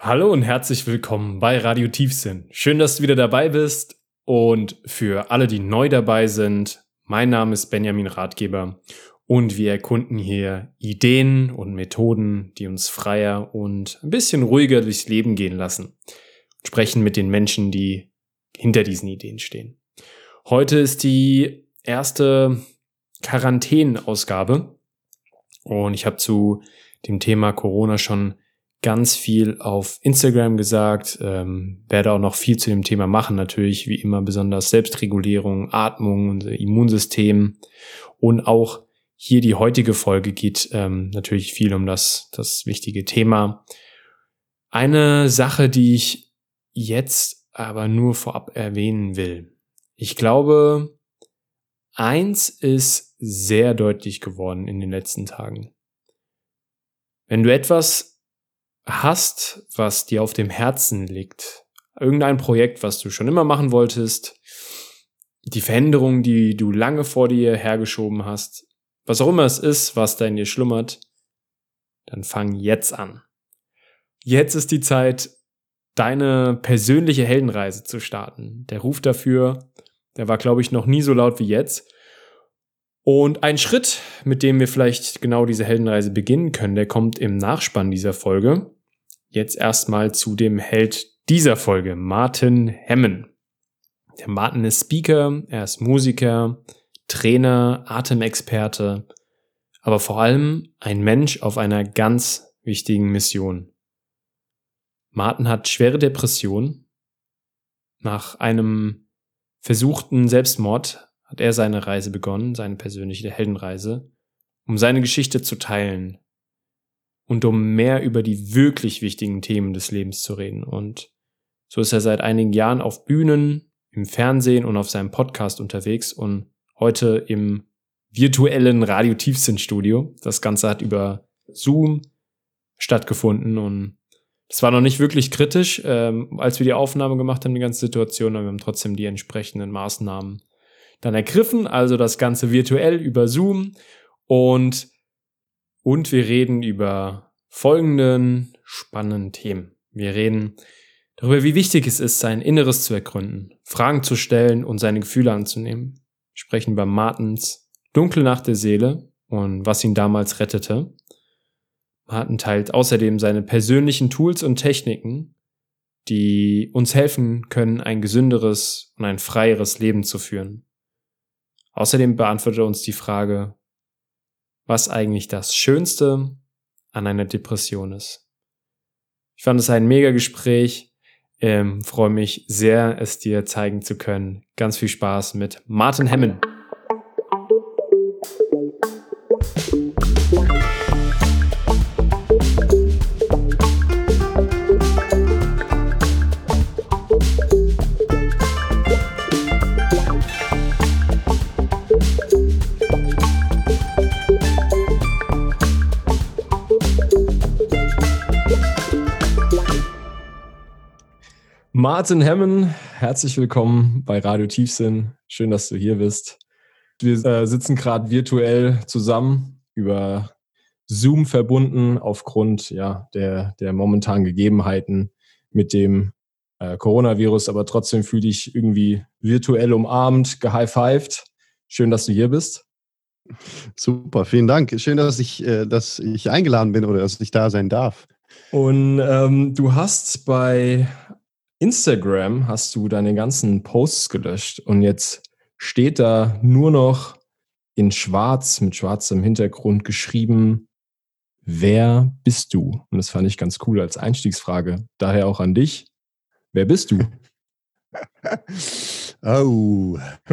Hallo und herzlich willkommen bei Radio Tiefsinn. Schön, dass du wieder dabei bist. Und für alle, die neu dabei sind, mein Name ist Benjamin Ratgeber und wir erkunden hier Ideen und Methoden, die uns freier und ein bisschen ruhiger durchs Leben gehen lassen. Und sprechen mit den Menschen, die hinter diesen Ideen stehen. Heute ist die erste Quarantänenausgabe und ich habe zu dem Thema Corona schon ganz viel auf Instagram gesagt, ähm, werde auch noch viel zu dem Thema machen, natürlich wie immer besonders Selbstregulierung, Atmung, unser Immunsystem und auch hier die heutige Folge geht ähm, natürlich viel um das, das wichtige Thema. Eine Sache, die ich jetzt aber nur vorab erwähnen will. Ich glaube, eins ist sehr deutlich geworden in den letzten Tagen. Wenn du etwas hast, was dir auf dem Herzen liegt, irgendein Projekt, was du schon immer machen wolltest, die Veränderung, die du lange vor dir hergeschoben hast, was auch immer es ist, was da in dir schlummert, dann fang jetzt an. Jetzt ist die Zeit, deine persönliche Heldenreise zu starten. Der Ruf dafür, der war, glaube ich, noch nie so laut wie jetzt. Und ein Schritt, mit dem wir vielleicht genau diese Heldenreise beginnen können, der kommt im Nachspann dieser Folge jetzt erstmal zu dem Held dieser Folge, Martin Hemmen. Der Martin ist Speaker, er ist Musiker, Trainer, Atemexperte, aber vor allem ein Mensch auf einer ganz wichtigen Mission. Martin hat schwere Depression. Nach einem versuchten Selbstmord hat er seine Reise begonnen, seine persönliche Heldenreise, um seine Geschichte zu teilen, und um mehr über die wirklich wichtigen Themen des Lebens zu reden. Und so ist er seit einigen Jahren auf Bühnen, im Fernsehen und auf seinem Podcast unterwegs und heute im virtuellen Radio Tiefsinn Studio. Das Ganze hat über Zoom stattgefunden und es war noch nicht wirklich kritisch, ähm, als wir die Aufnahme gemacht haben, die ganze Situation, aber wir haben trotzdem die entsprechenden Maßnahmen dann ergriffen, also das Ganze virtuell über Zoom und und wir reden über folgenden spannenden Themen. Wir reden darüber, wie wichtig es ist, sein Inneres zu ergründen, Fragen zu stellen und seine Gefühle anzunehmen. Wir sprechen über Martins Dunkle Nacht der Seele und was ihn damals rettete. Martin teilt außerdem seine persönlichen Tools und Techniken, die uns helfen können, ein gesünderes und ein freieres Leben zu führen. Außerdem beantwortet er uns die Frage, was eigentlich das Schönste an einer Depression ist. Ich fand es ein mega Gespräch. Ähm, freue mich sehr, es dir zeigen zu können. Ganz viel Spaß mit Martin Hemmen. Martin Hemmen, herzlich willkommen bei Radio Tiefsinn. Schön, dass du hier bist. Wir äh, sitzen gerade virtuell zusammen über Zoom verbunden aufgrund ja, der, der momentanen Gegebenheiten mit dem äh, Coronavirus, aber trotzdem fühle dich irgendwie virtuell umarmt, gehighfived. Schön, dass du hier bist. Super, vielen Dank. Schön, dass ich, äh, dass ich eingeladen bin oder dass ich da sein darf. Und ähm, du hast bei Instagram hast du deine ganzen Posts gelöscht und jetzt steht da nur noch in schwarz mit schwarzem Hintergrund geschrieben, wer bist du? Und das fand ich ganz cool als Einstiegsfrage. Daher auch an dich. Wer bist du? oh.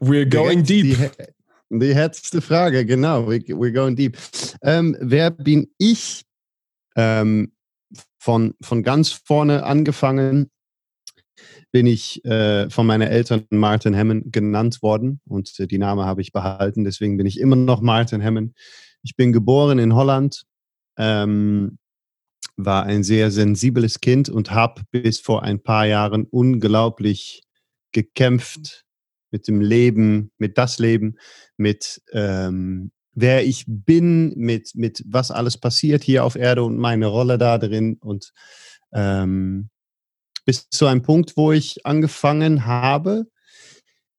We're going deep. Die, die letzte Frage, genau. We're going deep. Ähm, wer bin ich? Ähm, von, von ganz vorne angefangen bin ich äh, von meinen Eltern Martin Hemmen genannt worden und äh, die Name habe ich behalten. Deswegen bin ich immer noch Martin Hemmen. Ich bin geboren in Holland, ähm, war ein sehr sensibles Kind und habe bis vor ein paar Jahren unglaublich gekämpft mit dem Leben, mit das Leben, mit ähm, wer ich bin, mit, mit was alles passiert hier auf Erde und meine Rolle da drin. Und ähm, bis zu einem Punkt, wo ich angefangen habe,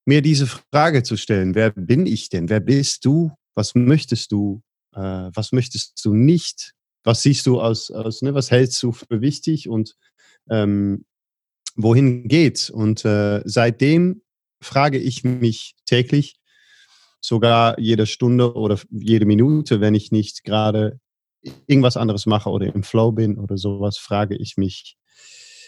mir diese Frage zu stellen, wer bin ich denn? Wer bist du? Was möchtest du? Äh, was möchtest du nicht? Was siehst du aus, aus ne? was hältst du für wichtig und ähm, wohin geht's? Und äh, seitdem frage ich mich täglich, sogar jede Stunde oder jede Minute, wenn ich nicht gerade irgendwas anderes mache oder im Flow bin oder sowas, frage ich mich,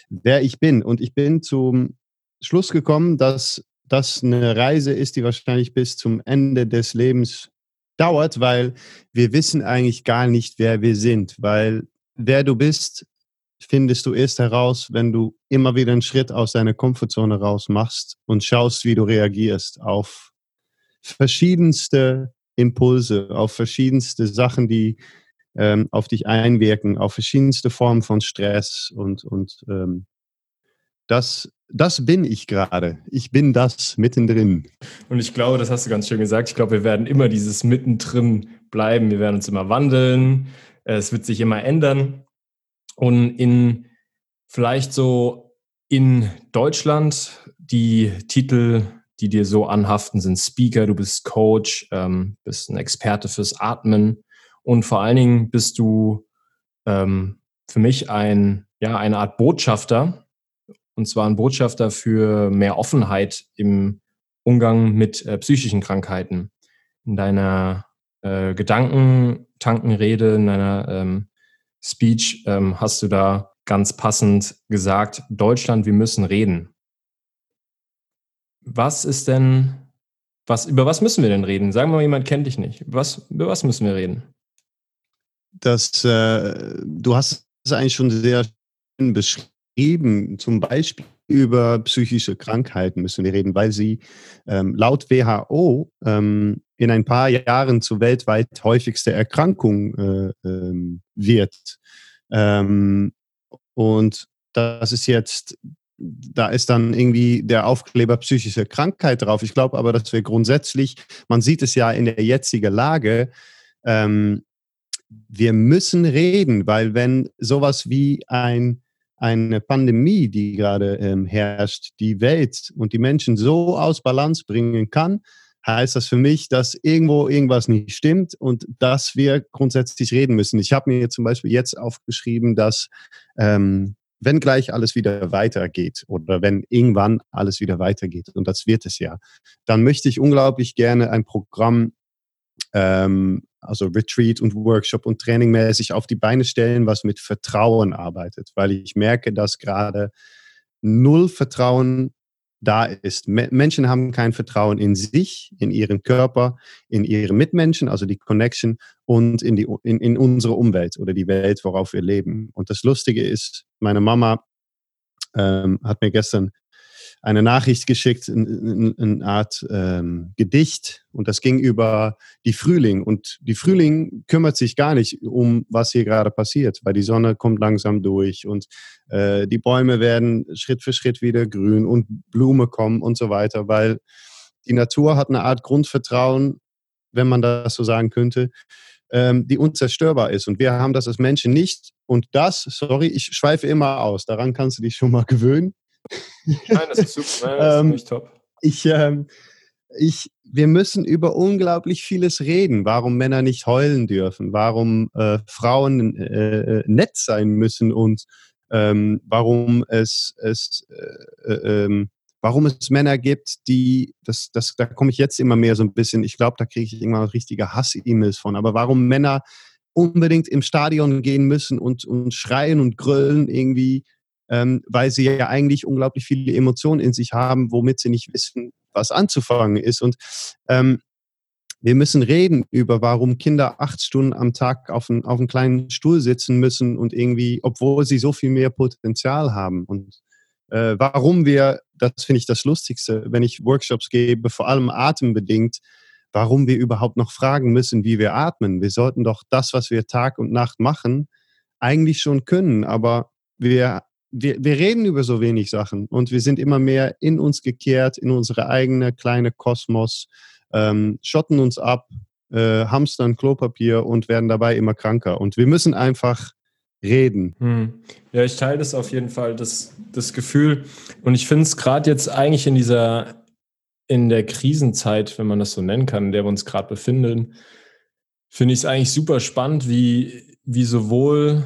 wer ich bin. Und ich bin zum Schluss gekommen, dass das eine Reise ist, die wahrscheinlich bis zum Ende des Lebens dauert, weil wir wissen eigentlich gar nicht, wer wir sind, weil wer du bist, findest du erst heraus, wenn du immer wieder einen Schritt aus deiner Komfortzone raus machst und schaust, wie du reagierst auf verschiedenste Impulse, auf verschiedenste Sachen, die ähm, auf dich einwirken, auf verschiedenste Formen von Stress und, und ähm, das, das bin ich gerade. Ich bin das mittendrin. Und ich glaube, das hast du ganz schön gesagt. Ich glaube, wir werden immer dieses mittendrin bleiben. Wir werden uns immer wandeln. Es wird sich immer ändern. Und in vielleicht so in Deutschland die Titel die dir so anhaften, sind Speaker, du bist Coach, ähm, bist ein Experte fürs Atmen und vor allen Dingen bist du ähm, für mich ein, ja, eine Art Botschafter und zwar ein Botschafter für mehr Offenheit im Umgang mit äh, psychischen Krankheiten. In deiner äh, Gedankentankenrede, in deiner ähm, Speech ähm, hast du da ganz passend gesagt, Deutschland, wir müssen reden. Was ist denn, was, über was müssen wir denn reden? Sagen wir mal, jemand kennt dich nicht. Was, über was müssen wir reden? Das, äh, du hast es eigentlich schon sehr schön beschrieben. Zum Beispiel über psychische Krankheiten müssen wir reden, weil sie ähm, laut WHO ähm, in ein paar Jahren zur weltweit häufigste Erkrankung äh, ähm, wird. Ähm, und das ist jetzt da ist dann irgendwie der Aufkleber psychische Krankheit drauf. Ich glaube aber, dass wir grundsätzlich, man sieht es ja in der jetzigen Lage, ähm, wir müssen reden, weil wenn sowas wie ein, eine Pandemie, die gerade ähm, herrscht, die Welt und die Menschen so aus Balance bringen kann, heißt das für mich, dass irgendwo irgendwas nicht stimmt und dass wir grundsätzlich reden müssen. Ich habe mir zum Beispiel jetzt aufgeschrieben, dass ähm, wenn gleich alles wieder weitergeht oder wenn irgendwann alles wieder weitergeht, und das wird es ja, dann möchte ich unglaublich gerne ein Programm, ähm, also Retreat und Workshop und Training mäßig auf die Beine stellen, was mit Vertrauen arbeitet, weil ich merke, dass gerade null Vertrauen da ist. Menschen haben kein Vertrauen in sich, in ihren Körper, in ihre Mitmenschen, also die Connection und in, die, in, in unsere Umwelt oder die Welt, worauf wir leben. Und das Lustige ist, meine Mama ähm, hat mir gestern eine Nachricht geschickt, eine, Art ähm, Gedicht und das ging über die Frühling und die Frühling kümmert sich gar nicht um, was hier gerade passiert, weil die Sonne kommt langsam durch und äh, die Bäume werden Schritt für Schritt wieder grün und Blume kommen und so weiter, weil die Natur hat eine Art Grundvertrauen, wenn man das so sagen könnte, ähm, die unzerstörbar ist. Und wir haben das als Menschen nicht. Und das, sorry, ich schweife immer aus, daran kannst du dich schon mal gewöhnen. Nein, das ist super. Nein, das ist nicht ähm, top. Ich, ähm, ich, wir müssen über unglaublich vieles reden. Warum Männer nicht heulen dürfen, warum äh, Frauen äh, äh nett sein müssen und ähm, warum es, es äh, äh, ähm, warum es Männer gibt, die, das, das, da komme ich jetzt immer mehr so ein bisschen, ich glaube, da kriege ich irgendwann richtige Hass-E-Mails von, aber warum Männer unbedingt im Stadion gehen müssen und, und schreien und gröllen irgendwie, ähm, weil sie ja eigentlich unglaublich viele Emotionen in sich haben, womit sie nicht wissen, was anzufangen ist. Und ähm, wir müssen reden über, warum Kinder acht Stunden am Tag auf, ein, auf einem kleinen Stuhl sitzen müssen und irgendwie, obwohl sie so viel mehr Potenzial haben. Und äh, warum wir, das finde ich das Lustigste, wenn ich Workshops gebe, vor allem atembedingt, warum wir überhaupt noch fragen müssen, wie wir atmen. Wir sollten doch das, was wir Tag und Nacht machen, eigentlich schon können, aber wir wir, wir reden über so wenig Sachen und wir sind immer mehr in uns gekehrt, in unsere eigene kleine Kosmos, ähm, schotten uns ab äh, hamstern Klopapier und werden dabei immer kranker. Und wir müssen einfach reden. Hm. Ja, ich teile das auf jeden Fall, das, das Gefühl. Und ich finde es gerade jetzt eigentlich in dieser, in der Krisenzeit, wenn man das so nennen kann, in der wir uns gerade befinden, finde ich es eigentlich super spannend, wie, wie sowohl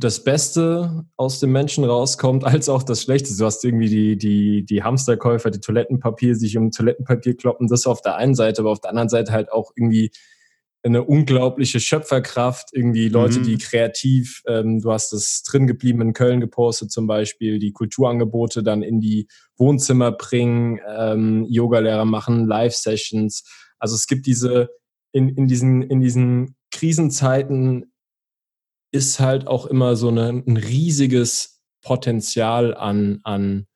das Beste aus dem Menschen rauskommt, als auch das Schlechte. Du hast irgendwie die, die, die Hamsterkäufer, die Toilettenpapier, sich um Toilettenpapier kloppen, das auf der einen Seite, aber auf der anderen Seite halt auch irgendwie eine unglaubliche Schöpferkraft, irgendwie Leute, mhm. die kreativ, ähm, du hast es drin geblieben in Köln gepostet zum Beispiel, die Kulturangebote dann in die Wohnzimmer bringen, ähm, Yogalehrer machen, Live-Sessions. Also es gibt diese, in, in, diesen, in diesen Krisenzeiten ist halt auch immer so eine, ein riesiges Potenzial an, an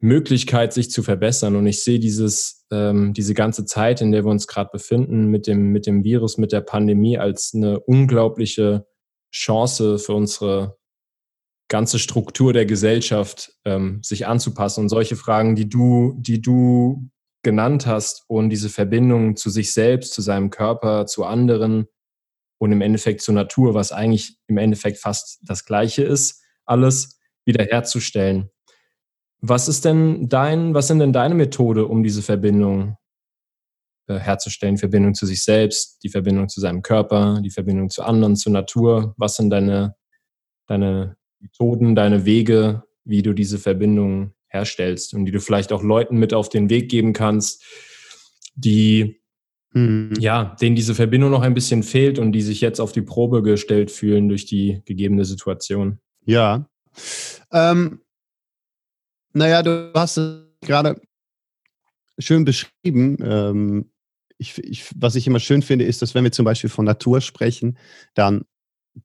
Möglichkeit, sich zu verbessern. Und ich sehe dieses, ähm, diese ganze Zeit, in der wir uns gerade befinden, mit dem, mit dem Virus, mit der Pandemie, als eine unglaubliche Chance für unsere ganze Struktur der Gesellschaft, ähm, sich anzupassen. Und solche Fragen, die du, die du genannt hast und diese Verbindung zu sich selbst, zu seinem Körper, zu anderen und im Endeffekt zur Natur, was eigentlich im Endeffekt fast das Gleiche ist, alles wiederherzustellen. Was ist denn dein, was sind denn deine Methode, um diese Verbindung äh, herzustellen? Verbindung zu sich selbst, die Verbindung zu seinem Körper, die Verbindung zu anderen, zur Natur. Was sind deine, deine Methoden, deine Wege, wie du diese Verbindung herstellst und die du vielleicht auch Leuten mit auf den Weg geben kannst, die mhm. ja, denen diese Verbindung noch ein bisschen fehlt und die sich jetzt auf die Probe gestellt fühlen durch die gegebene Situation? Ja. Ähm, naja, du hast es gerade schön beschrieben. Ähm, ich, ich, was ich immer schön finde, ist, dass wenn wir zum Beispiel von Natur sprechen, dann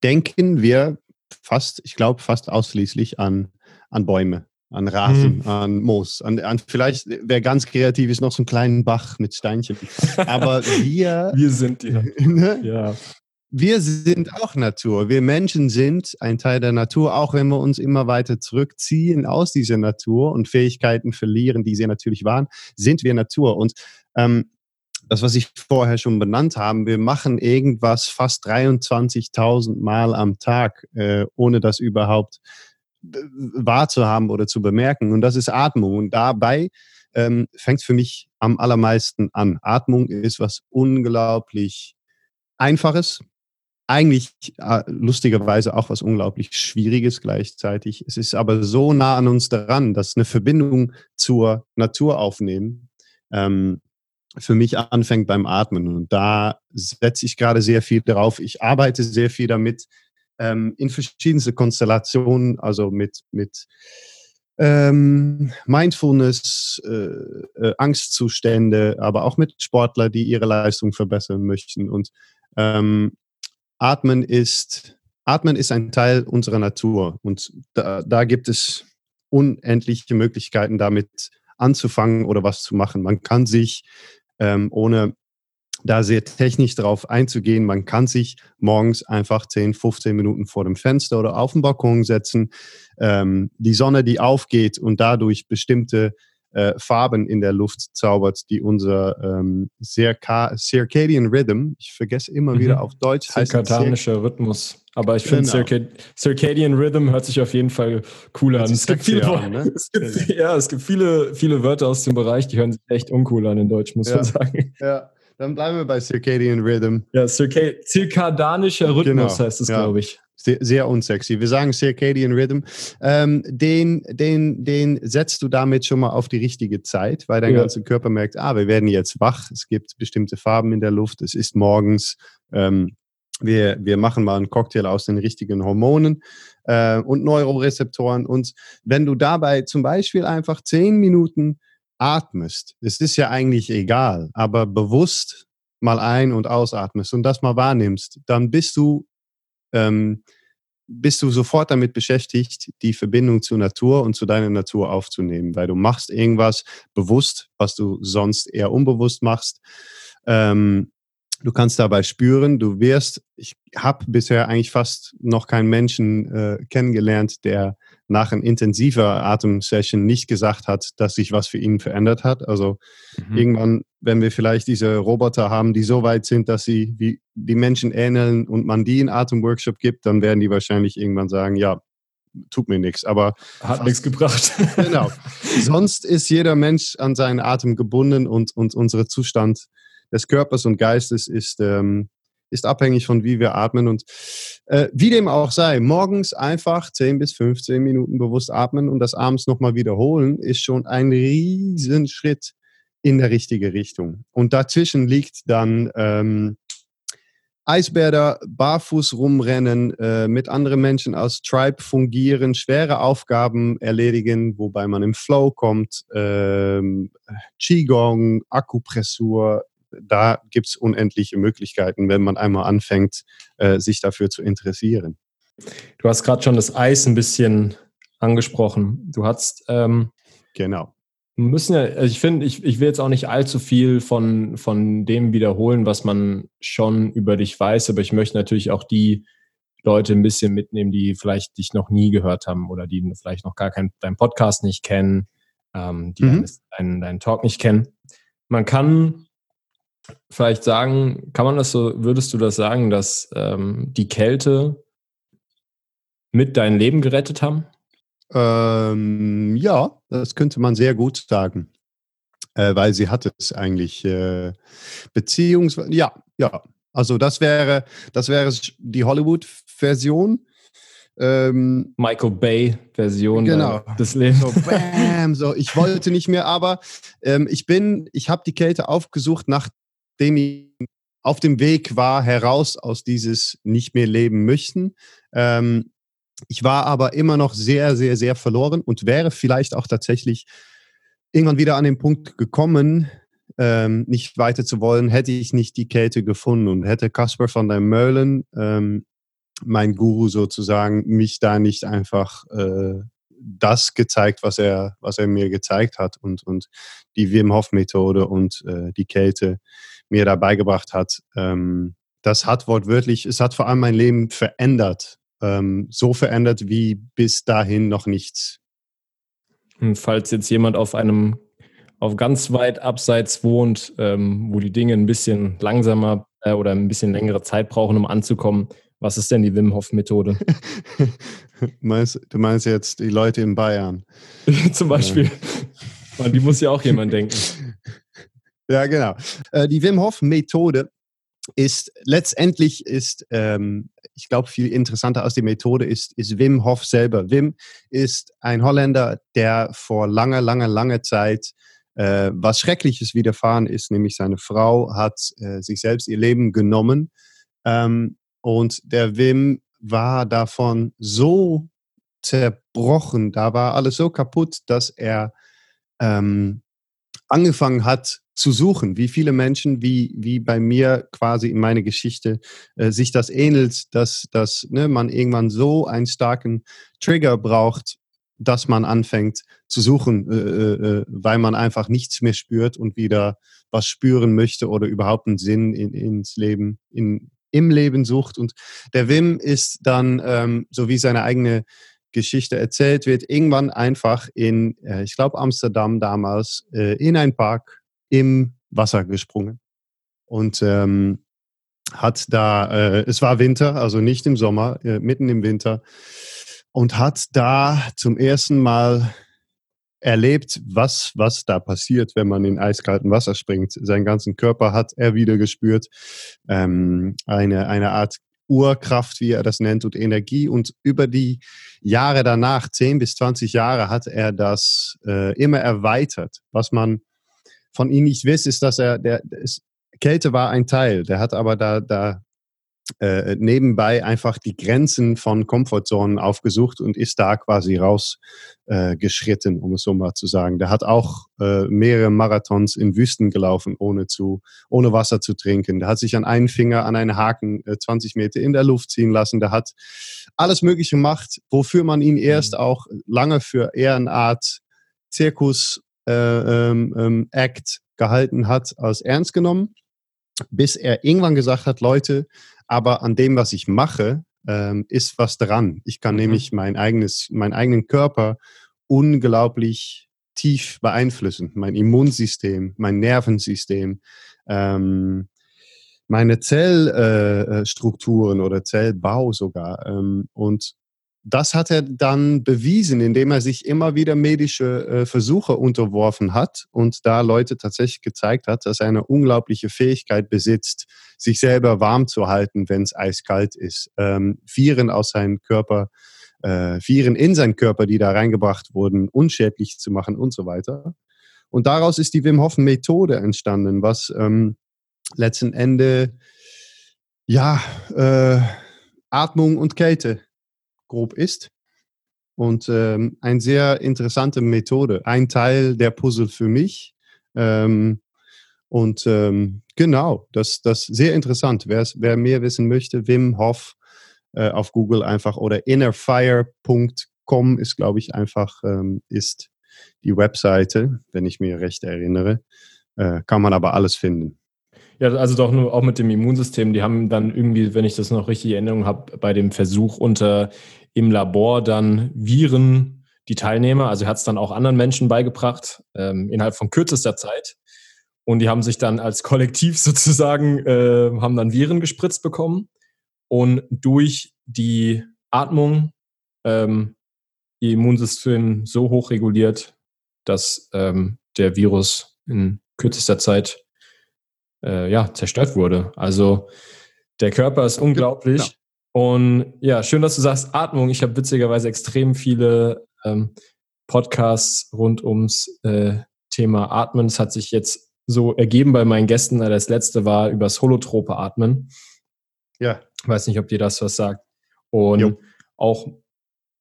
denken wir fast, ich glaube, fast ausschließlich an, an Bäume, an Rasen, mhm. an Moos, an, an vielleicht, wer ganz kreativ ist, noch so einen kleinen Bach mit Steinchen. Aber wir. wir sind die. Ne? Ja wir sind auch Natur. Wir Menschen sind ein Teil der Natur, auch wenn wir uns immer weiter zurückziehen aus dieser Natur und Fähigkeiten verlieren, die sie natürlich waren, sind wir Natur. Und ähm, das, was ich vorher schon benannt habe, wir machen irgendwas fast 23.000 Mal am Tag, äh, ohne das überhaupt wahrzuhaben oder zu bemerken. Und das ist Atmung. Und dabei ähm, fängt es für mich am allermeisten an. Atmung ist was unglaublich Einfaches, eigentlich äh, lustigerweise auch was unglaublich Schwieriges gleichzeitig. Es ist aber so nah an uns dran, dass eine Verbindung zur Natur aufnehmen ähm, für mich anfängt beim Atmen. Und da setze ich gerade sehr viel darauf. Ich arbeite sehr viel damit ähm, in verschiedenste Konstellationen, also mit, mit ähm, Mindfulness, äh, äh, Angstzustände, aber auch mit Sportler, die ihre Leistung verbessern möchten. Und ähm, Atmen ist, Atmen ist ein Teil unserer Natur und da, da gibt es unendliche Möglichkeiten, damit anzufangen oder was zu machen. Man kann sich, ähm, ohne da sehr technisch darauf einzugehen, man kann sich morgens einfach 10, 15 Minuten vor dem Fenster oder auf dem Balkon setzen, ähm, die Sonne, die aufgeht und dadurch bestimmte äh, Farben in der Luft zaubert, die unser ähm, Circa Circadian Rhythm, ich vergesse immer mhm. wieder auf Deutsch, Circadianischer Rhythmus. Aber ich finde, genau. Circad Circadian Rhythm hört sich auf jeden Fall cool an. Es gibt, viele, an ne? es gibt, ja, es gibt viele, viele Wörter aus dem Bereich, die hören sich echt uncool an in Deutsch, muss ja. man sagen. Ja, dann bleiben wir bei Circadian Rhythm. Ja, Circa Circadanischer Rhythmus genau. heißt es, ja. glaube ich sehr, sehr unsexy. Wir sagen Circadian Rhythm. Ähm, den, den, den setzt du damit schon mal auf die richtige Zeit, weil dein ja. ganzer Körper merkt, ah, wir werden jetzt wach, es gibt bestimmte Farben in der Luft, es ist morgens, ähm, wir, wir machen mal einen Cocktail aus den richtigen Hormonen äh, und Neurorezeptoren. Und wenn du dabei zum Beispiel einfach zehn Minuten atmest, es ist ja eigentlich egal, aber bewusst mal ein- und ausatmest und das mal wahrnimmst, dann bist du ähm, bist du sofort damit beschäftigt, die Verbindung zur Natur und zu deiner Natur aufzunehmen, weil du machst irgendwas bewusst, was du sonst eher unbewusst machst. Ähm, du kannst dabei spüren, du wirst, ich habe bisher eigentlich fast noch keinen Menschen äh, kennengelernt, der nach einer intensiver Atemsession nicht gesagt hat, dass sich was für ihn verändert hat. Also mhm. irgendwann wenn wir vielleicht diese Roboter haben, die so weit sind, dass sie wie die Menschen ähneln und man die einen Atemworkshop gibt, dann werden die wahrscheinlich irgendwann sagen, ja, tut mir nichts. Aber hat nichts gebracht. genau. Sonst ist jeder Mensch an seinen Atem gebunden und, und unser Zustand des Körpers und Geistes ist, ähm, ist abhängig von wie wir atmen. Und äh, wie dem auch sei, morgens einfach 10 bis 15 Minuten bewusst atmen und das abends nochmal wiederholen, ist schon ein Riesenschritt in der richtige Richtung. Und dazwischen liegt dann ähm, Eisbäder barfuß rumrennen, äh, mit anderen Menschen als Tribe fungieren, schwere Aufgaben erledigen, wobei man im Flow kommt, ähm, Qigong, Akupressur, da gibt es unendliche Möglichkeiten, wenn man einmal anfängt, äh, sich dafür zu interessieren. Du hast gerade schon das Eis ein bisschen angesprochen. Du hast ähm, genau müssen ja, also ich finde, ich, ich will jetzt auch nicht allzu viel von, von dem wiederholen, was man schon über dich weiß, aber ich möchte natürlich auch die Leute ein bisschen mitnehmen, die vielleicht dich noch nie gehört haben oder die vielleicht noch gar keinen deinen Podcast nicht kennen, ähm, die mhm. deinen, deinen Talk nicht kennen. Man kann vielleicht sagen, kann man das so, würdest du das sagen, dass ähm, die Kälte mit dein Leben gerettet haben? Ähm, ja, das könnte man sehr gut sagen, äh, weil sie hat es eigentlich äh, beziehungsweise ja, ja. Also das wäre, das wäre die Hollywood-Version. Ähm, Michael Bay-Version genau. des Lebens. So, bam, so, ich wollte nicht mehr, aber ähm, ich bin, ich habe die Kälte aufgesucht, nachdem ich auf dem Weg war, heraus aus dieses nicht mehr leben möchten. Ähm, ich war aber immer noch sehr, sehr, sehr verloren und wäre vielleicht auch tatsächlich irgendwann wieder an den Punkt gekommen, ähm, nicht weiter zu wollen, hätte ich nicht die Kälte gefunden und hätte Kasper von der Möhlen, ähm, mein Guru sozusagen, mich da nicht einfach äh, das gezeigt, was er, was er mir gezeigt hat und, und die Wim Hof Methode und äh, die Kälte mir da beigebracht hat. Ähm, das hat wortwörtlich, es hat vor allem mein Leben verändert ähm, so verändert wie bis dahin noch nichts. Und falls jetzt jemand auf einem, auf ganz weit abseits wohnt, ähm, wo die Dinge ein bisschen langsamer äh, oder ein bisschen längere Zeit brauchen, um anzukommen, was ist denn die Wim Hof Methode? meinst, du meinst jetzt die Leute in Bayern? Zum Beispiel. Ja. die muss ja auch jemand denken. Ja, genau. Äh, die Wim Hof Methode ist letztendlich ist, ähm, ich glaube, viel interessanter als die Methode ist, ist Wim Hof selber. Wim ist ein Holländer, der vor langer, langer, langer Zeit äh, was Schreckliches widerfahren ist, nämlich seine Frau hat äh, sich selbst ihr Leben genommen ähm, und der Wim war davon so zerbrochen, da war alles so kaputt, dass er ähm, angefangen hat zu suchen, wie viele Menschen, wie, wie bei mir quasi in meiner Geschichte äh, sich das ähnelt, dass, dass ne, man irgendwann so einen starken Trigger braucht, dass man anfängt zu suchen, äh, äh, äh, weil man einfach nichts mehr spürt und wieder was spüren möchte oder überhaupt einen Sinn in, ins Leben, in, im Leben sucht. Und der Wim ist dann, ähm, so wie seine eigene Geschichte erzählt wird, irgendwann einfach in, äh, ich glaube Amsterdam damals, äh, in einen Park im Wasser gesprungen und ähm, hat da, äh, es war Winter, also nicht im Sommer, äh, mitten im Winter, und hat da zum ersten Mal erlebt, was, was da passiert, wenn man in eiskalten Wasser springt. Seinen ganzen Körper hat er wieder gespürt. Ähm, eine, eine Art Urkraft, wie er das nennt, und Energie. Und über die Jahre danach, 10 bis 20 Jahre, hat er das äh, immer erweitert. Was man von ihm nicht wisst, ist, dass er, der, ist, Kälte war ein Teil, der hat aber da, da äh, nebenbei einfach die Grenzen von Komfortzonen aufgesucht und ist da quasi rausgeschritten, äh, um es so mal zu sagen. Der hat auch äh, mehrere Marathons in Wüsten gelaufen, ohne, zu, ohne Wasser zu trinken. Der hat sich an einen Finger an einen Haken äh, 20 Meter in der Luft ziehen lassen. Der hat alles Mögliche gemacht, wofür man ihn erst mhm. auch lange für eher eine Art Zirkus äh, ähm, ähm, gehalten hat, als ernst genommen, bis er irgendwann gesagt hat, Leute, aber an dem, was ich mache, ähm, ist was dran. Ich kann mhm. nämlich mein eigenes, meinen eigenen Körper unglaublich aktiv beeinflussen. Mein Immunsystem, mein Nervensystem, ähm, meine Zellstrukturen äh, oder Zellbau sogar. Ähm, und das hat er dann bewiesen, indem er sich immer wieder medische äh, Versuche unterworfen hat und da Leute tatsächlich gezeigt hat, dass er eine unglaubliche Fähigkeit besitzt, sich selber warm zu halten, wenn es eiskalt ist. Ähm, Viren aus seinem Körper, äh, Viren in seinen Körper, die da reingebracht wurden, unschädlich zu machen und so weiter. Und daraus ist die Wim Hof Methode entstanden, was ähm, letzten Ende ja äh, Atmung und Kälte grob ist. Und ähm, eine sehr interessante Methode. Ein Teil der Puzzle für mich. Ähm, und ähm, genau, das ist sehr interessant. Wer, wer mehr wissen möchte, Wim Hof äh, auf Google einfach oder innerfire.com ist, glaube ich, einfach ähm, ist die Webseite, wenn ich mir recht erinnere. Äh, kann man aber alles finden. Ja, also doch nur auch mit dem Immunsystem. Die haben dann irgendwie, wenn ich das noch richtig in Erinnerung habe, bei dem Versuch unter im Labor dann Viren, die Teilnehmer, also er hat es dann auch anderen Menschen beigebracht, ähm, innerhalb von kürzester Zeit. Und die haben sich dann als Kollektiv sozusagen, äh, haben dann Viren gespritzt bekommen und durch die Atmung ähm, ihr Immunsystem so hoch reguliert, dass ähm, der Virus in kürzester Zeit äh, ja, zerstört wurde. Also der Körper ist unglaublich. Ja. Und ja, schön, dass du sagst Atmung. Ich habe witzigerweise extrem viele ähm, Podcasts rund ums äh, Thema Atmen. Es hat sich jetzt so ergeben bei meinen Gästen. Das letzte war über das holotrope Atmen. Ja. Ich weiß nicht, ob dir das was sagt. Und jo. auch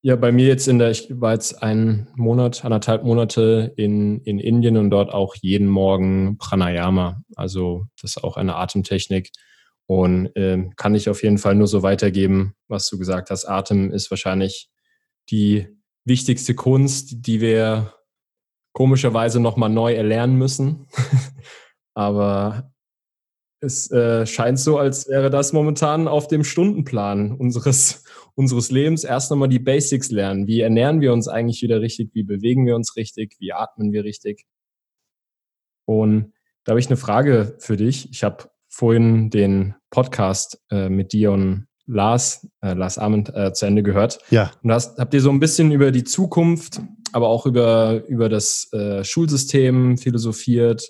ja, bei mir jetzt in der, ich war jetzt einen Monat, anderthalb Monate in, in Indien und dort auch jeden Morgen Pranayama. Also das ist auch eine Atemtechnik. Und äh, kann ich auf jeden Fall nur so weitergeben, was du gesagt hast. Atem ist wahrscheinlich die wichtigste Kunst, die wir komischerweise nochmal neu erlernen müssen. Aber es äh, scheint so, als wäre das momentan auf dem Stundenplan unseres, unseres Lebens. Erst nochmal die Basics lernen. Wie ernähren wir uns eigentlich wieder richtig? Wie bewegen wir uns richtig? Wie atmen wir richtig? Und da habe ich eine Frage für dich. Ich habe vorhin den Podcast äh, mit dir und Lars, äh, Lars Abend äh, zu Ende gehört. Ja. Und hast, habt ihr so ein bisschen über die Zukunft, aber auch über, über das äh, Schulsystem philosophiert.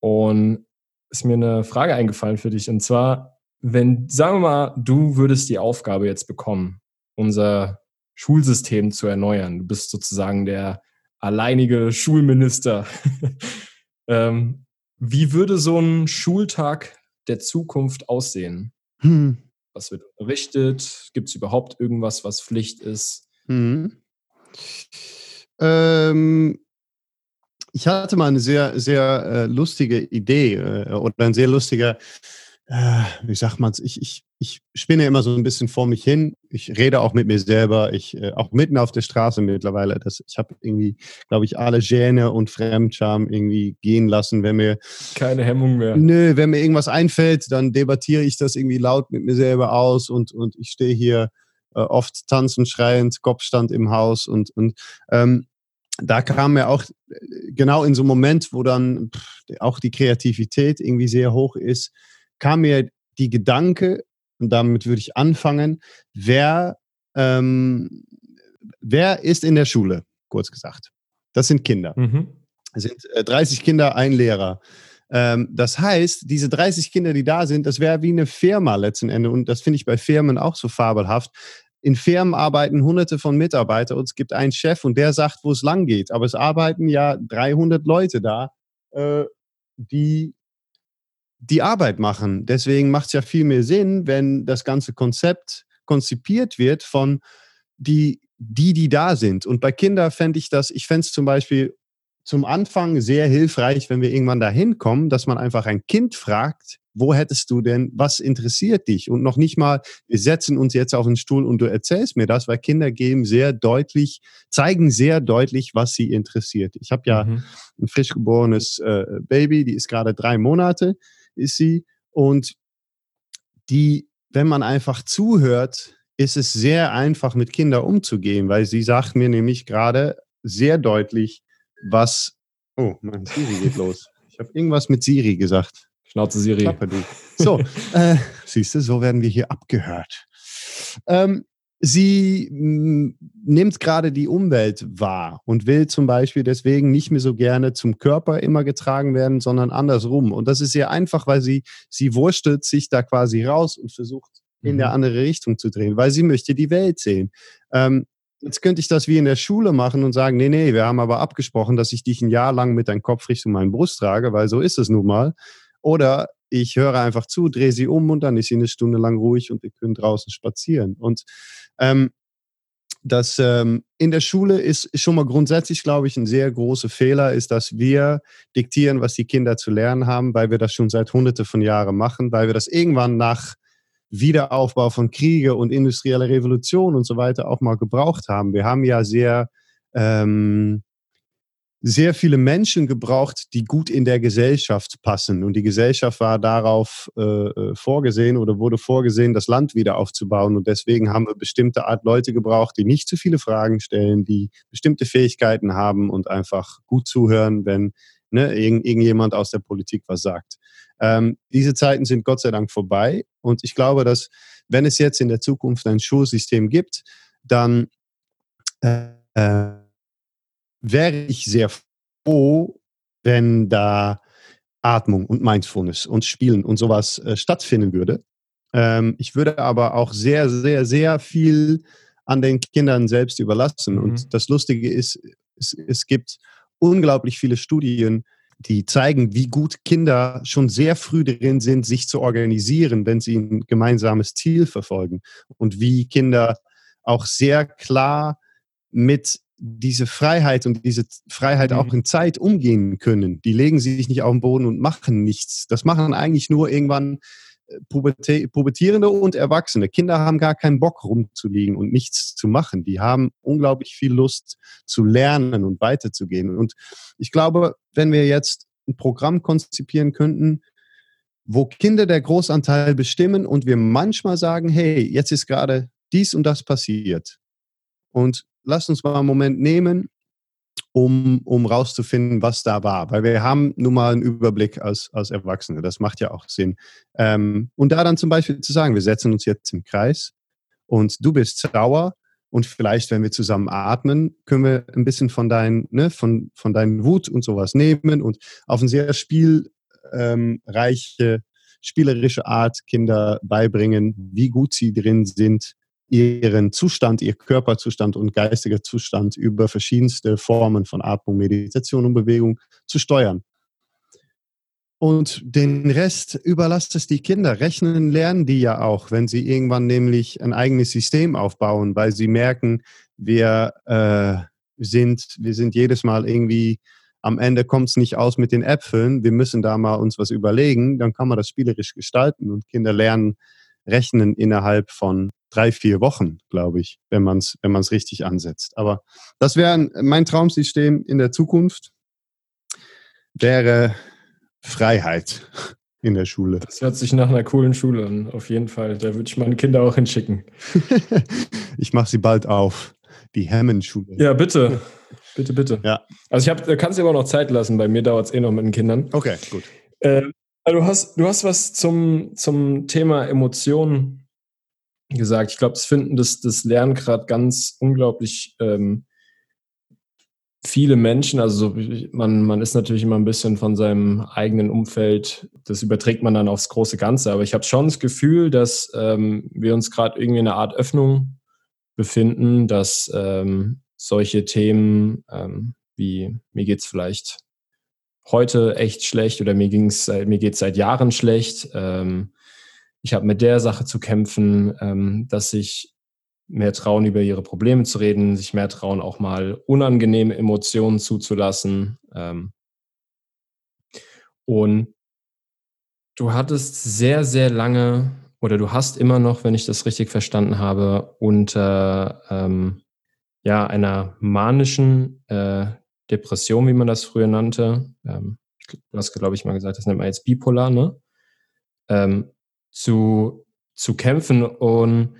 Und ist mir eine Frage eingefallen für dich. Und zwar, wenn, sagen wir mal, du würdest die Aufgabe jetzt bekommen, unser Schulsystem zu erneuern. Du bist sozusagen der alleinige Schulminister. ähm, wie würde so ein Schultag der Zukunft aussehen? Hm. Was wird unterrichtet? Gibt es überhaupt irgendwas, was Pflicht ist? Hm. Ähm, ich hatte mal eine sehr, sehr äh, lustige Idee äh, oder ein sehr lustiger, äh, wie sagt man es, ich, ich, ich spinne immer so ein bisschen vor mich hin. Ich rede auch mit mir selber, ich äh, auch mitten auf der Straße mittlerweile. Das, ich habe irgendwie, glaube ich, alle Gäne und Fremdscham irgendwie gehen lassen, wenn mir keine Hemmung mehr. Nö, wenn mir irgendwas einfällt, dann debattiere ich das irgendwie laut mit mir selber aus und, und ich stehe hier äh, oft tanzend, schreiend, Kopfstand im Haus und, und ähm, da kam mir auch äh, genau in so einem Moment, wo dann auch die Kreativität irgendwie sehr hoch ist, kam mir die Gedanke, und damit würde ich anfangen, wer, ähm, wer ist in der Schule, kurz gesagt? Das sind Kinder. Mhm. Es sind äh, 30 Kinder, ein Lehrer. Ähm, das heißt, diese 30 Kinder, die da sind, das wäre wie eine Firma letzten Endes. Und das finde ich bei Firmen auch so fabelhaft in Firmen arbeiten hunderte von Mitarbeitern und es gibt einen Chef und der sagt, wo es lang geht. Aber es arbeiten ja 300 Leute da, äh, die die Arbeit machen. Deswegen macht es ja viel mehr Sinn, wenn das ganze Konzept konzipiert wird von die, die, die da sind. Und bei Kindern fände ich das, ich fände es zum Beispiel zum Anfang sehr hilfreich, wenn wir irgendwann dahin kommen, dass man einfach ein Kind fragt, wo hättest du denn, was interessiert dich? Und noch nicht mal, wir setzen uns jetzt auf den Stuhl und du erzählst mir das, weil Kinder geben sehr deutlich, zeigen sehr deutlich, was sie interessiert. Ich habe ja mhm. ein frisch geborenes äh, Baby, die ist gerade drei Monate, ist sie. Und die, wenn man einfach zuhört, ist es sehr einfach, mit Kindern umzugehen, weil sie sagt mir nämlich gerade sehr deutlich, was. Oh, mein Siri geht los. Ich habe irgendwas mit Siri gesagt. Schnauze Siri. Klappe. So, äh, siehst du, so werden wir hier abgehört. Ähm, sie nimmt gerade die Umwelt wahr und will zum Beispiel deswegen nicht mehr so gerne zum Körper immer getragen werden, sondern andersrum. Und das ist sehr einfach, weil sie, sie wurschtelt sich da quasi raus und versucht in mhm. der andere Richtung zu drehen, weil sie möchte die Welt sehen. Ähm, jetzt könnte ich das wie in der Schule machen und sagen, nee, nee, wir haben aber abgesprochen, dass ich dich ein Jahr lang mit deinem Kopf Richtung meinen Brust trage, weil so ist es nun mal. Oder ich höre einfach zu, drehe sie um und dann ist sie eine Stunde lang ruhig und wir können draußen spazieren. Und ähm, das ähm, in der Schule ist, ist schon mal grundsätzlich, glaube ich, ein sehr großer Fehler, ist, dass wir diktieren, was die Kinder zu lernen haben, weil wir das schon seit hunderte von Jahren machen, weil wir das irgendwann nach Wiederaufbau von Kriege und industrielle Revolution und so weiter auch mal gebraucht haben. Wir haben ja sehr ähm, sehr viele Menschen gebraucht, die gut in der Gesellschaft passen. Und die Gesellschaft war darauf äh, äh, vorgesehen oder wurde vorgesehen, das Land wieder aufzubauen. Und deswegen haben wir bestimmte Art Leute gebraucht, die nicht zu viele Fragen stellen, die bestimmte Fähigkeiten haben und einfach gut zuhören, wenn ne, irgend, irgendjemand aus der Politik was sagt. Ähm, diese Zeiten sind Gott sei Dank vorbei. Und ich glaube, dass wenn es jetzt in der Zukunft ein Schulsystem gibt, dann äh, äh wäre ich sehr froh, wenn da Atmung und Mindfulness und Spielen und sowas äh, stattfinden würde. Ähm, ich würde aber auch sehr, sehr, sehr viel an den Kindern selbst überlassen. Mhm. Und das Lustige ist, es, es gibt unglaublich viele Studien, die zeigen, wie gut Kinder schon sehr früh drin sind, sich zu organisieren, wenn sie ein gemeinsames Ziel verfolgen. Und wie Kinder auch sehr klar mit diese Freiheit und diese Freiheit mhm. auch in Zeit umgehen können. Die legen sich nicht auf den Boden und machen nichts. Das machen eigentlich nur irgendwann äh, Pubertierende und Erwachsene. Kinder haben gar keinen Bock rumzuliegen und nichts zu machen. Die haben unglaublich viel Lust zu lernen und weiterzugehen. Und ich glaube, wenn wir jetzt ein Programm konzipieren könnten, wo Kinder der Großanteil bestimmen und wir manchmal sagen, hey, jetzt ist gerade dies und das passiert. Und lass uns mal einen Moment nehmen, um, um rauszufinden, was da war. Weil wir haben nun mal einen Überblick als, als Erwachsene. Das macht ja auch Sinn. Ähm, und da dann zum Beispiel zu sagen, wir setzen uns jetzt im Kreis und du bist sauer und vielleicht, wenn wir zusammen atmen, können wir ein bisschen von deinen, ne, von, von deinen Wut und sowas nehmen und auf eine sehr spielreiche, spielerische Art Kinder beibringen, wie gut sie drin sind, ihren Zustand, ihr Körperzustand und geistiger Zustand über verschiedenste Formen von Atmung, Meditation und Bewegung zu steuern. Und den Rest überlasst es die Kinder. Rechnen lernen die ja auch, wenn sie irgendwann nämlich ein eigenes System aufbauen, weil sie merken, wir äh, sind, wir sind jedes Mal irgendwie am Ende kommt es nicht aus mit den Äpfeln. Wir müssen da mal uns was überlegen. Dann kann man das spielerisch gestalten und Kinder lernen rechnen innerhalb von drei, vier Wochen, glaube ich, wenn man es wenn man's richtig ansetzt. Aber das wäre mein Traumsystem in der Zukunft, wäre Freiheit in der Schule. Das hört sich nach einer coolen Schule an, auf jeden Fall. Da würde ich meine Kinder auch hinschicken. ich mache sie bald auf. Die Hemmen-Schule. Ja, bitte. Bitte, bitte. Ja. Also ich habe, kannst dir aber noch Zeit lassen. Bei mir dauert es eh noch mit den Kindern. Okay, gut. Äh, du hast, du hast was zum, zum Thema Emotionen gesagt. Ich glaube, das finden das, das lernen gerade ganz unglaublich ähm, viele Menschen. Also man, man ist natürlich immer ein bisschen von seinem eigenen Umfeld, das überträgt man dann aufs große Ganze. Aber ich habe schon das Gefühl, dass ähm, wir uns gerade irgendwie in einer Art Öffnung befinden, dass ähm, solche Themen ähm, wie mir geht's vielleicht heute echt schlecht oder mir ging's mir geht's seit Jahren schlecht. Ähm, ich habe mit der Sache zu kämpfen, ähm, dass sich mehr trauen, über ihre Probleme zu reden, sich mehr trauen, auch mal unangenehme Emotionen zuzulassen. Ähm. Und du hattest sehr, sehr lange oder du hast immer noch, wenn ich das richtig verstanden habe, unter ähm, ja, einer manischen äh, Depression, wie man das früher nannte. Ähm, du hast, glaube ich, mal gesagt, das nennt man jetzt bipolar, ne? Ähm, zu, zu kämpfen. Und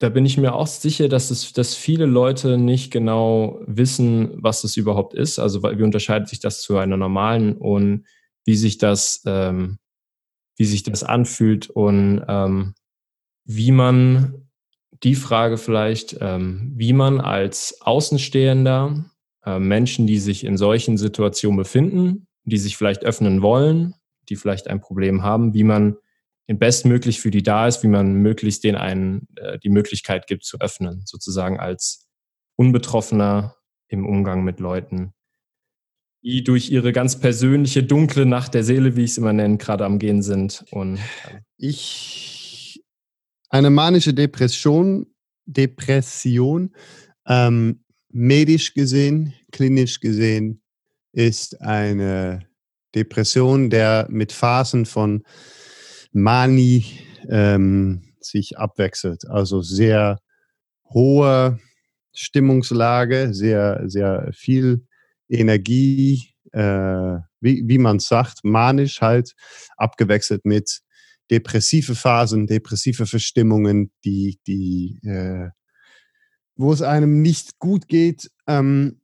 da bin ich mir auch sicher, dass es, dass viele Leute nicht genau wissen, was das überhaupt ist. Also wie unterscheidet sich das zu einer normalen und wie sich das, ähm, wie sich das anfühlt und ähm, wie man die Frage vielleicht, ähm, wie man als Außenstehender äh, Menschen, die sich in solchen Situationen befinden, die sich vielleicht öffnen wollen, die vielleicht ein Problem haben, wie man bestmöglich für die da ist, wie man möglichst denen einen äh, die Möglichkeit gibt zu öffnen, sozusagen als Unbetroffener im Umgang mit Leuten, die durch ihre ganz persönliche dunkle Nacht der Seele, wie ich es immer nenne, gerade am Gehen sind. Und äh, ich eine manische Depression, Depression, ähm, medisch gesehen, klinisch gesehen, ist eine Depression, der mit Phasen von Mani ähm, sich abwechselt. Also sehr hohe Stimmungslage, sehr, sehr viel Energie, äh, wie, wie man sagt, manisch halt, abgewechselt mit depressive Phasen, depressive Verstimmungen, die, die, äh, wo es einem nicht gut geht, ähm,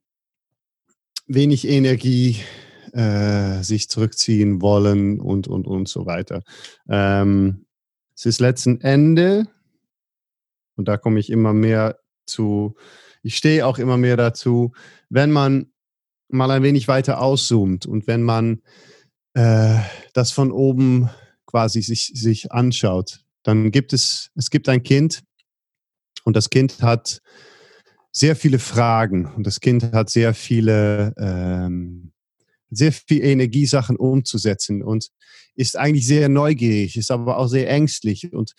wenig Energie, äh, sich zurückziehen wollen und, und, und so weiter. Ähm, es ist letzten Ende, und da komme ich immer mehr zu, ich stehe auch immer mehr dazu, wenn man mal ein wenig weiter auszoomt und wenn man äh, das von oben quasi sich, sich anschaut, dann gibt es, es gibt ein Kind und das Kind hat sehr viele Fragen. Und das Kind hat sehr viele ähm, sehr viel Energie, Sachen umzusetzen und ist eigentlich sehr neugierig, ist aber auch sehr ängstlich und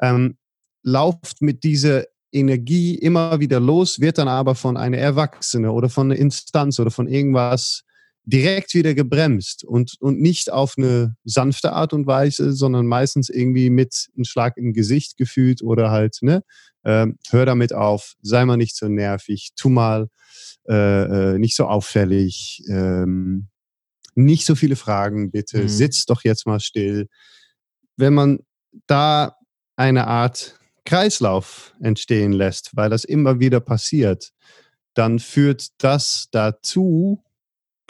ähm, lauft mit dieser Energie immer wieder los, wird dann aber von einer Erwachsene oder von einer Instanz oder von irgendwas direkt wieder gebremst und, und nicht auf eine sanfte Art und Weise, sondern meistens irgendwie mit einem Schlag im Gesicht gefühlt oder halt, ne, ähm, hör damit auf, sei mal nicht so nervig, tu mal äh, äh, nicht so auffällig, ähm, nicht so viele Fragen, bitte, mhm. sitz doch jetzt mal still. Wenn man da eine Art Kreislauf entstehen lässt, weil das immer wieder passiert, dann führt das dazu,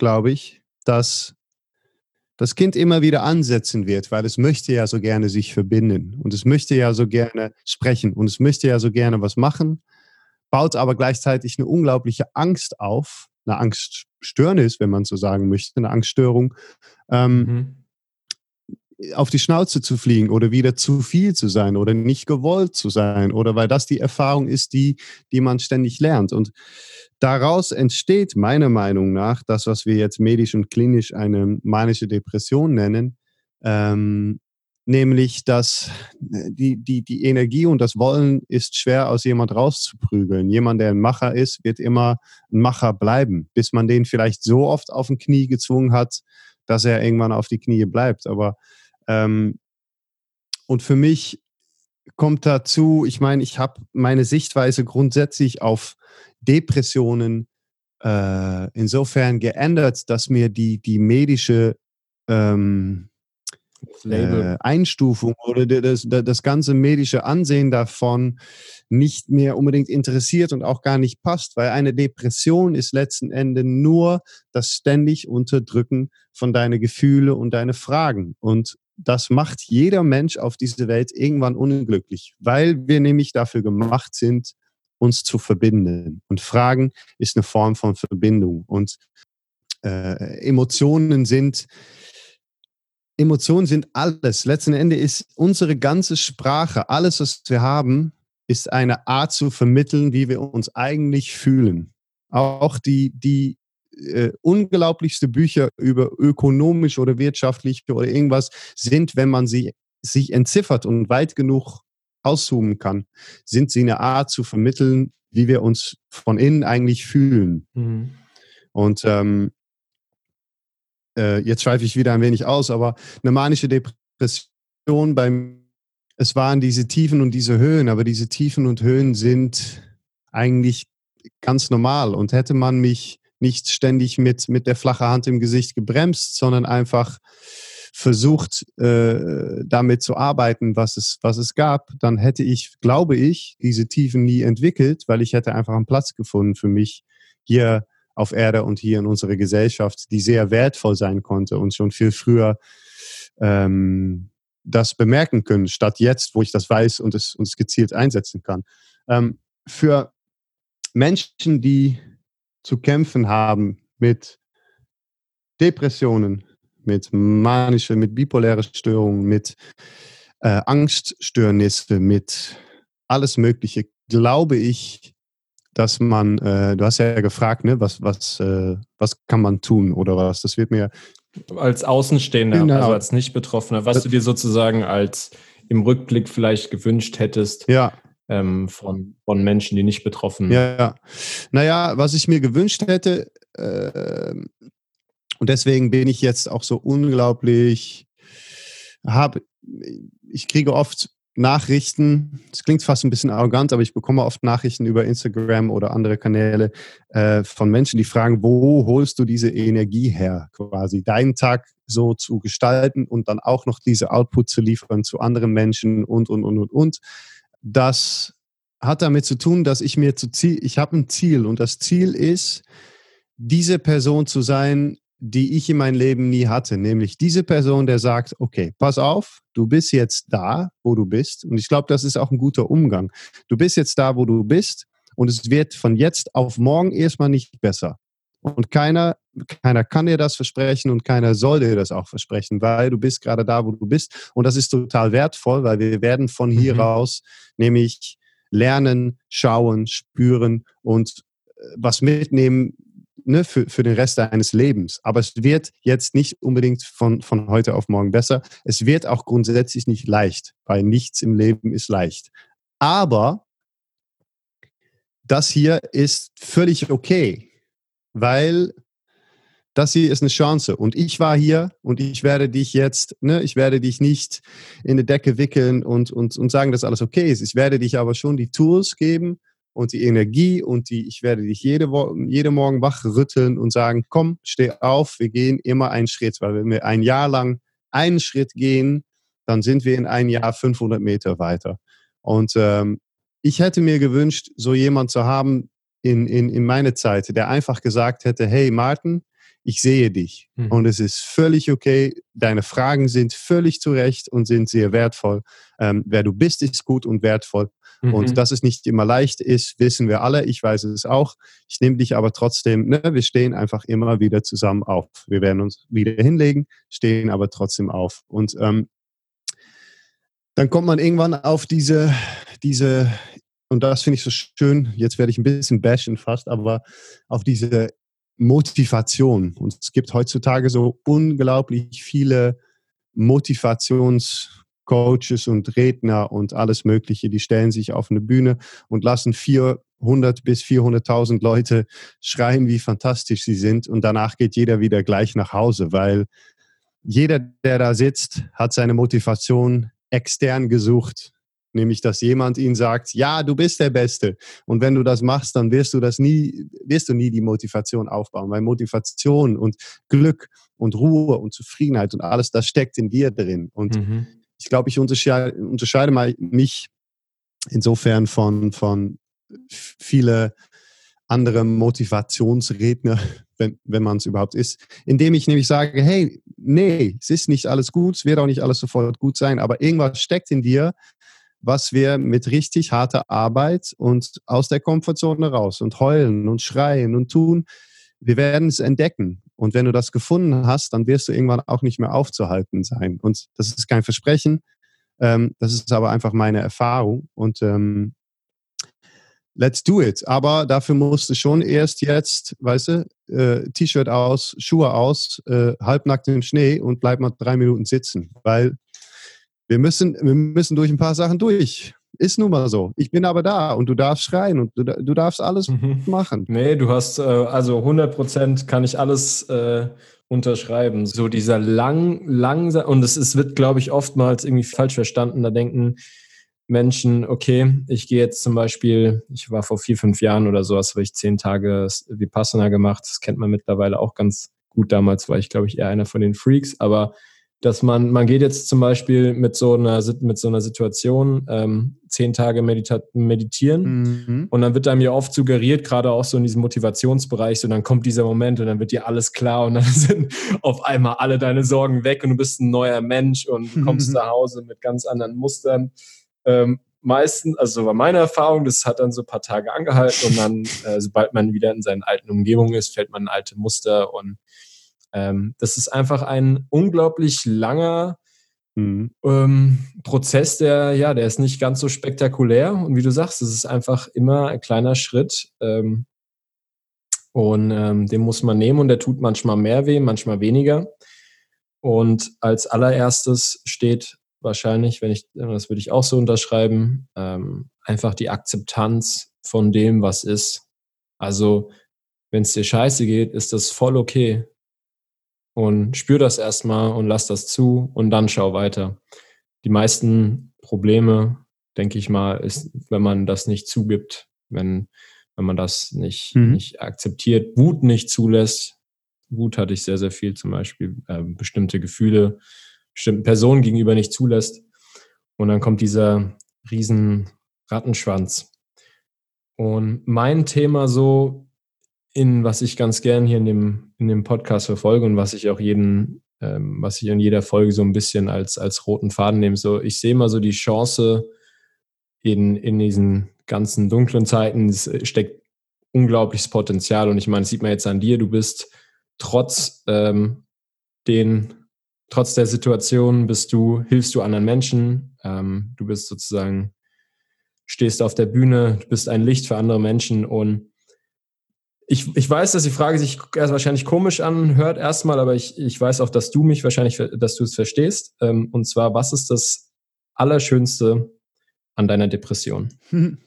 glaube ich, dass das Kind immer wieder ansetzen wird, weil es möchte ja so gerne sich verbinden und es möchte ja so gerne sprechen und es möchte ja so gerne was machen baut aber gleichzeitig eine unglaubliche Angst auf, eine Angststörnis, wenn man so sagen möchte, eine Angststörung, ähm, mhm auf die Schnauze zu fliegen oder wieder zu viel zu sein oder nicht gewollt zu sein oder weil das die Erfahrung ist, die, die man ständig lernt. Und daraus entsteht meiner Meinung nach das, was wir jetzt medisch und klinisch eine manische Depression nennen, ähm, nämlich dass äh, die, die, die Energie und das Wollen ist schwer aus jemand rauszuprügeln. Jemand, der ein Macher ist, wird immer ein Macher bleiben, bis man den vielleicht so oft auf den Knie gezwungen hat, dass er irgendwann auf die Knie bleibt. Aber ähm, und für mich kommt dazu, ich meine, ich habe meine Sichtweise grundsätzlich auf Depressionen äh, insofern geändert, dass mir die, die medische ähm, äh, Einstufung oder das, das ganze medische Ansehen davon nicht mehr unbedingt interessiert und auch gar nicht passt, weil eine Depression ist letzten Endes nur das ständig Unterdrücken von deinen Gefühle und deine Fragen. Und das macht jeder Mensch auf dieser Welt irgendwann unglücklich, weil wir nämlich dafür gemacht sind, uns zu verbinden. Und Fragen ist eine Form von Verbindung. Und äh, Emotionen sind Emotionen sind alles. Letzten Endes ist unsere ganze Sprache, alles, was wir haben, ist eine Art zu vermitteln, wie wir uns eigentlich fühlen. Auch die, die äh, unglaublichste Bücher über ökonomisch oder wirtschaftlich oder irgendwas sind, wenn man sie sich entziffert und weit genug auszoomen kann, sind sie eine Art zu vermitteln, wie wir uns von innen eigentlich fühlen. Mhm. Und ähm, äh, jetzt schweife ich wieder ein wenig aus, aber eine manische Depression beim, es waren diese Tiefen und diese Höhen, aber diese Tiefen und Höhen sind eigentlich ganz normal und hätte man mich nicht ständig mit, mit der flachen Hand im Gesicht gebremst, sondern einfach versucht, äh, damit zu arbeiten, was es, was es gab, dann hätte ich, glaube ich, diese Tiefen nie entwickelt, weil ich hätte einfach einen Platz gefunden für mich hier auf Erde und hier in unserer Gesellschaft, die sehr wertvoll sein konnte und schon viel früher ähm, das bemerken können, statt jetzt, wo ich das weiß und es, und es gezielt einsetzen kann. Ähm, für Menschen, die zu kämpfen haben mit Depressionen, mit manische, mit bipolare Störungen, mit äh, Angststörnisse, mit alles Mögliche, glaube ich, dass man, äh, du hast ja gefragt, ne, was, was, äh, was kann man tun oder was? Das wird mir. Als Außenstehender, genau. also als Nicht-Betroffener, was das, du dir sozusagen als im Rückblick vielleicht gewünscht hättest. Ja. Ähm, von, von Menschen, die nicht betroffen sind. Ja, ja. Naja, was ich mir gewünscht hätte, äh, und deswegen bin ich jetzt auch so unglaublich, habe, ich kriege oft Nachrichten, es klingt fast ein bisschen arrogant, aber ich bekomme oft Nachrichten über Instagram oder andere Kanäle äh, von Menschen, die fragen, wo holst du diese Energie her, quasi deinen Tag so zu gestalten und dann auch noch diese Output zu liefern zu anderen Menschen und, und, und, und, und. Das hat damit zu tun, dass ich mir zu Ziel, ich habe ein Ziel und das Ziel ist, diese Person zu sein, die ich in meinem Leben nie hatte, nämlich diese Person, der sagt, okay, pass auf, du bist jetzt da, wo du bist. Und ich glaube, das ist auch ein guter Umgang. Du bist jetzt da, wo du bist und es wird von jetzt auf morgen erstmal nicht besser. Und keiner, keiner kann dir das versprechen und keiner soll dir das auch versprechen, weil du bist gerade da, wo du bist. Und das ist total wertvoll, weil wir werden von hier mhm. raus nämlich lernen, schauen, spüren und äh, was mitnehmen, ne, für, für den Rest deines Lebens. Aber es wird jetzt nicht unbedingt von, von heute auf morgen besser. Es wird auch grundsätzlich nicht leicht, weil nichts im Leben ist leicht. Aber das hier ist völlig okay, weil das hier ist eine Chance. Und ich war hier und ich werde dich jetzt, ne, ich werde dich nicht in die Decke wickeln und, und, und sagen, dass alles okay ist. Ich werde dich aber schon die Tools geben, und die Energie und die, ich werde dich jede, jede Morgen wach rütteln und sagen, komm, steh auf, wir gehen immer einen Schritt, weil wenn wir ein Jahr lang einen Schritt gehen, dann sind wir in ein Jahr 500 Meter weiter. Und ähm, ich hätte mir gewünscht, so jemand zu haben in, in, in meine Zeit, der einfach gesagt hätte, hey Martin, ich sehe dich mhm. und es ist völlig okay. Deine Fragen sind völlig zu Recht und sind sehr wertvoll. Ähm, wer du bist, ist gut und wertvoll. Mhm. Und dass es nicht immer leicht ist, wissen wir alle. Ich weiß es auch. Ich nehme dich aber trotzdem, ne, wir stehen einfach immer wieder zusammen auf. Wir werden uns wieder hinlegen, stehen aber trotzdem auf. Und ähm, dann kommt man irgendwann auf diese, diese, und das finde ich so schön, jetzt werde ich ein bisschen bashen fast, aber auf diese Motivation. Und es gibt heutzutage so unglaublich viele Motivationscoaches und Redner und alles Mögliche, die stellen sich auf eine Bühne und lassen 400 bis 400.000 Leute schreien, wie fantastisch sie sind. Und danach geht jeder wieder gleich nach Hause, weil jeder, der da sitzt, hat seine Motivation extern gesucht nämlich dass jemand ihnen sagt, ja, du bist der Beste. Und wenn du das machst, dann wirst du das nie, wirst du nie die Motivation aufbauen, weil Motivation und Glück und Ruhe und Zufriedenheit und alles, das steckt in dir drin. Und mhm. ich glaube, ich unterscheide, unterscheide mal mich insofern von, von viele andere Motivationsredner, wenn, wenn man es überhaupt ist, indem ich nämlich sage, hey, nee, es ist nicht alles gut, es wird auch nicht alles sofort gut sein, aber irgendwas steckt in dir, was wir mit richtig harter Arbeit und aus der Komfortzone raus und heulen und schreien und tun, wir werden es entdecken. Und wenn du das gefunden hast, dann wirst du irgendwann auch nicht mehr aufzuhalten sein. Und das ist kein Versprechen, ähm, das ist aber einfach meine Erfahrung. Und ähm, let's do it. Aber dafür musst du schon erst jetzt, weißt du, äh, T-Shirt aus, Schuhe aus, äh, halbnackt im Schnee und bleib mal drei Minuten sitzen. Weil wir müssen, wir müssen durch ein paar Sachen durch. Ist nun mal so. Ich bin aber da und du darfst schreien und du, du darfst alles mhm. machen. Nee, du hast, äh, also 100 Prozent kann ich alles äh, unterschreiben. So dieser lang, langsam, und es, es wird, glaube ich, oftmals irgendwie falsch verstanden. Da denken Menschen, okay, ich gehe jetzt zum Beispiel, ich war vor vier, fünf Jahren oder sowas, habe ich zehn Tage Vipassana gemacht. Das kennt man mittlerweile auch ganz gut. Damals war ich, glaube ich, eher einer von den Freaks, aber dass man, man geht jetzt zum Beispiel mit so einer, mit so einer Situation ähm, zehn Tage medita meditieren mhm. und dann wird einem ja oft suggeriert, gerade auch so in diesem Motivationsbereich, so dann kommt dieser Moment und dann wird dir alles klar und dann sind auf einmal alle deine Sorgen weg und du bist ein neuer Mensch und kommst mhm. nach Hause mit ganz anderen Mustern. Ähm, meistens, also so war meine Erfahrung, das hat dann so ein paar Tage angehalten und dann, äh, sobald man wieder in seinen alten Umgebungen ist, fällt man in alte Muster und ähm, das ist einfach ein unglaublich langer mhm. ähm, Prozess, der, ja, der ist nicht ganz so spektakulär. Und wie du sagst, es ist einfach immer ein kleiner Schritt. Ähm, und ähm, den muss man nehmen und der tut manchmal mehr weh, manchmal weniger. Und als allererstes steht wahrscheinlich, wenn ich, das würde ich auch so unterschreiben, ähm, einfach die Akzeptanz von dem, was ist. Also, wenn es dir scheiße geht, ist das voll okay und spür das erstmal und lass das zu und dann schau weiter. Die meisten Probleme, denke ich mal, ist, wenn man das nicht zugibt, wenn, wenn man das nicht, mhm. nicht akzeptiert, Wut nicht zulässt. Wut hatte ich sehr, sehr viel, zum Beispiel äh, bestimmte Gefühle, bestimmten Personen gegenüber nicht zulässt. Und dann kommt dieser riesen Rattenschwanz. Und mein Thema so in was ich ganz gern hier in dem, in dem Podcast verfolge und was ich auch jeden, ähm, was ich in jeder Folge so ein bisschen als, als roten Faden nehme. So, ich sehe mal so die Chance in, in diesen ganzen dunklen Zeiten, es steckt unglaubliches Potenzial. Und ich meine, das sieht man jetzt an dir, du bist trotz ähm, den, trotz der Situation bist du, hilfst du anderen Menschen, ähm, du bist sozusagen, stehst auf der Bühne, du bist ein Licht für andere Menschen und ich, ich weiß, dass die Frage sich erst wahrscheinlich komisch anhört erstmal, aber ich, ich weiß auch, dass du mich wahrscheinlich, dass du es verstehst. Ähm, und zwar, was ist das Allerschönste an deiner Depression?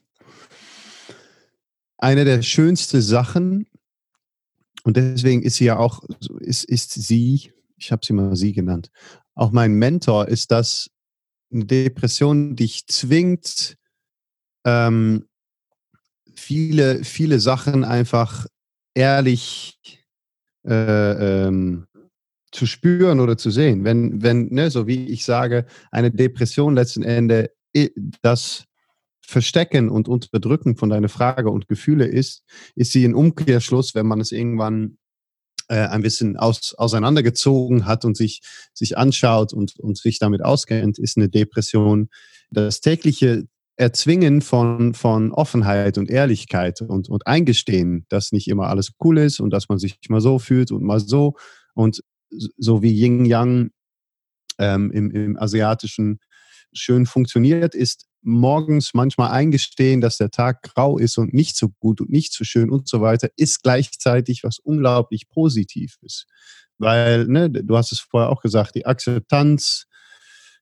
Eine der schönsten Sachen, und deswegen ist sie ja auch, ist, ist sie, ich habe sie mal sie genannt, auch mein Mentor, ist, dass eine Depression dich zwingt, ähm, viele, viele Sachen einfach ehrlich äh, ähm, zu spüren oder zu sehen. Wenn, wenn ne, so wie ich sage, eine Depression letzten Endes das Verstecken und Unterdrücken von deiner Frage und Gefühle ist, ist sie ein Umkehrschluss, wenn man es irgendwann äh, ein bisschen aus, auseinandergezogen hat und sich, sich anschaut und, und sich damit auskennt, ist eine Depression das tägliche Erzwingen von, von Offenheit und Ehrlichkeit und, und Eingestehen, dass nicht immer alles cool ist und dass man sich mal so fühlt und mal so. Und so wie Yin Yang ähm, im, im Asiatischen schön funktioniert, ist morgens manchmal eingestehen, dass der Tag grau ist und nicht so gut und nicht so schön und so weiter, ist gleichzeitig was unglaublich Positives. Weil, ne, du hast es vorher auch gesagt, die Akzeptanz,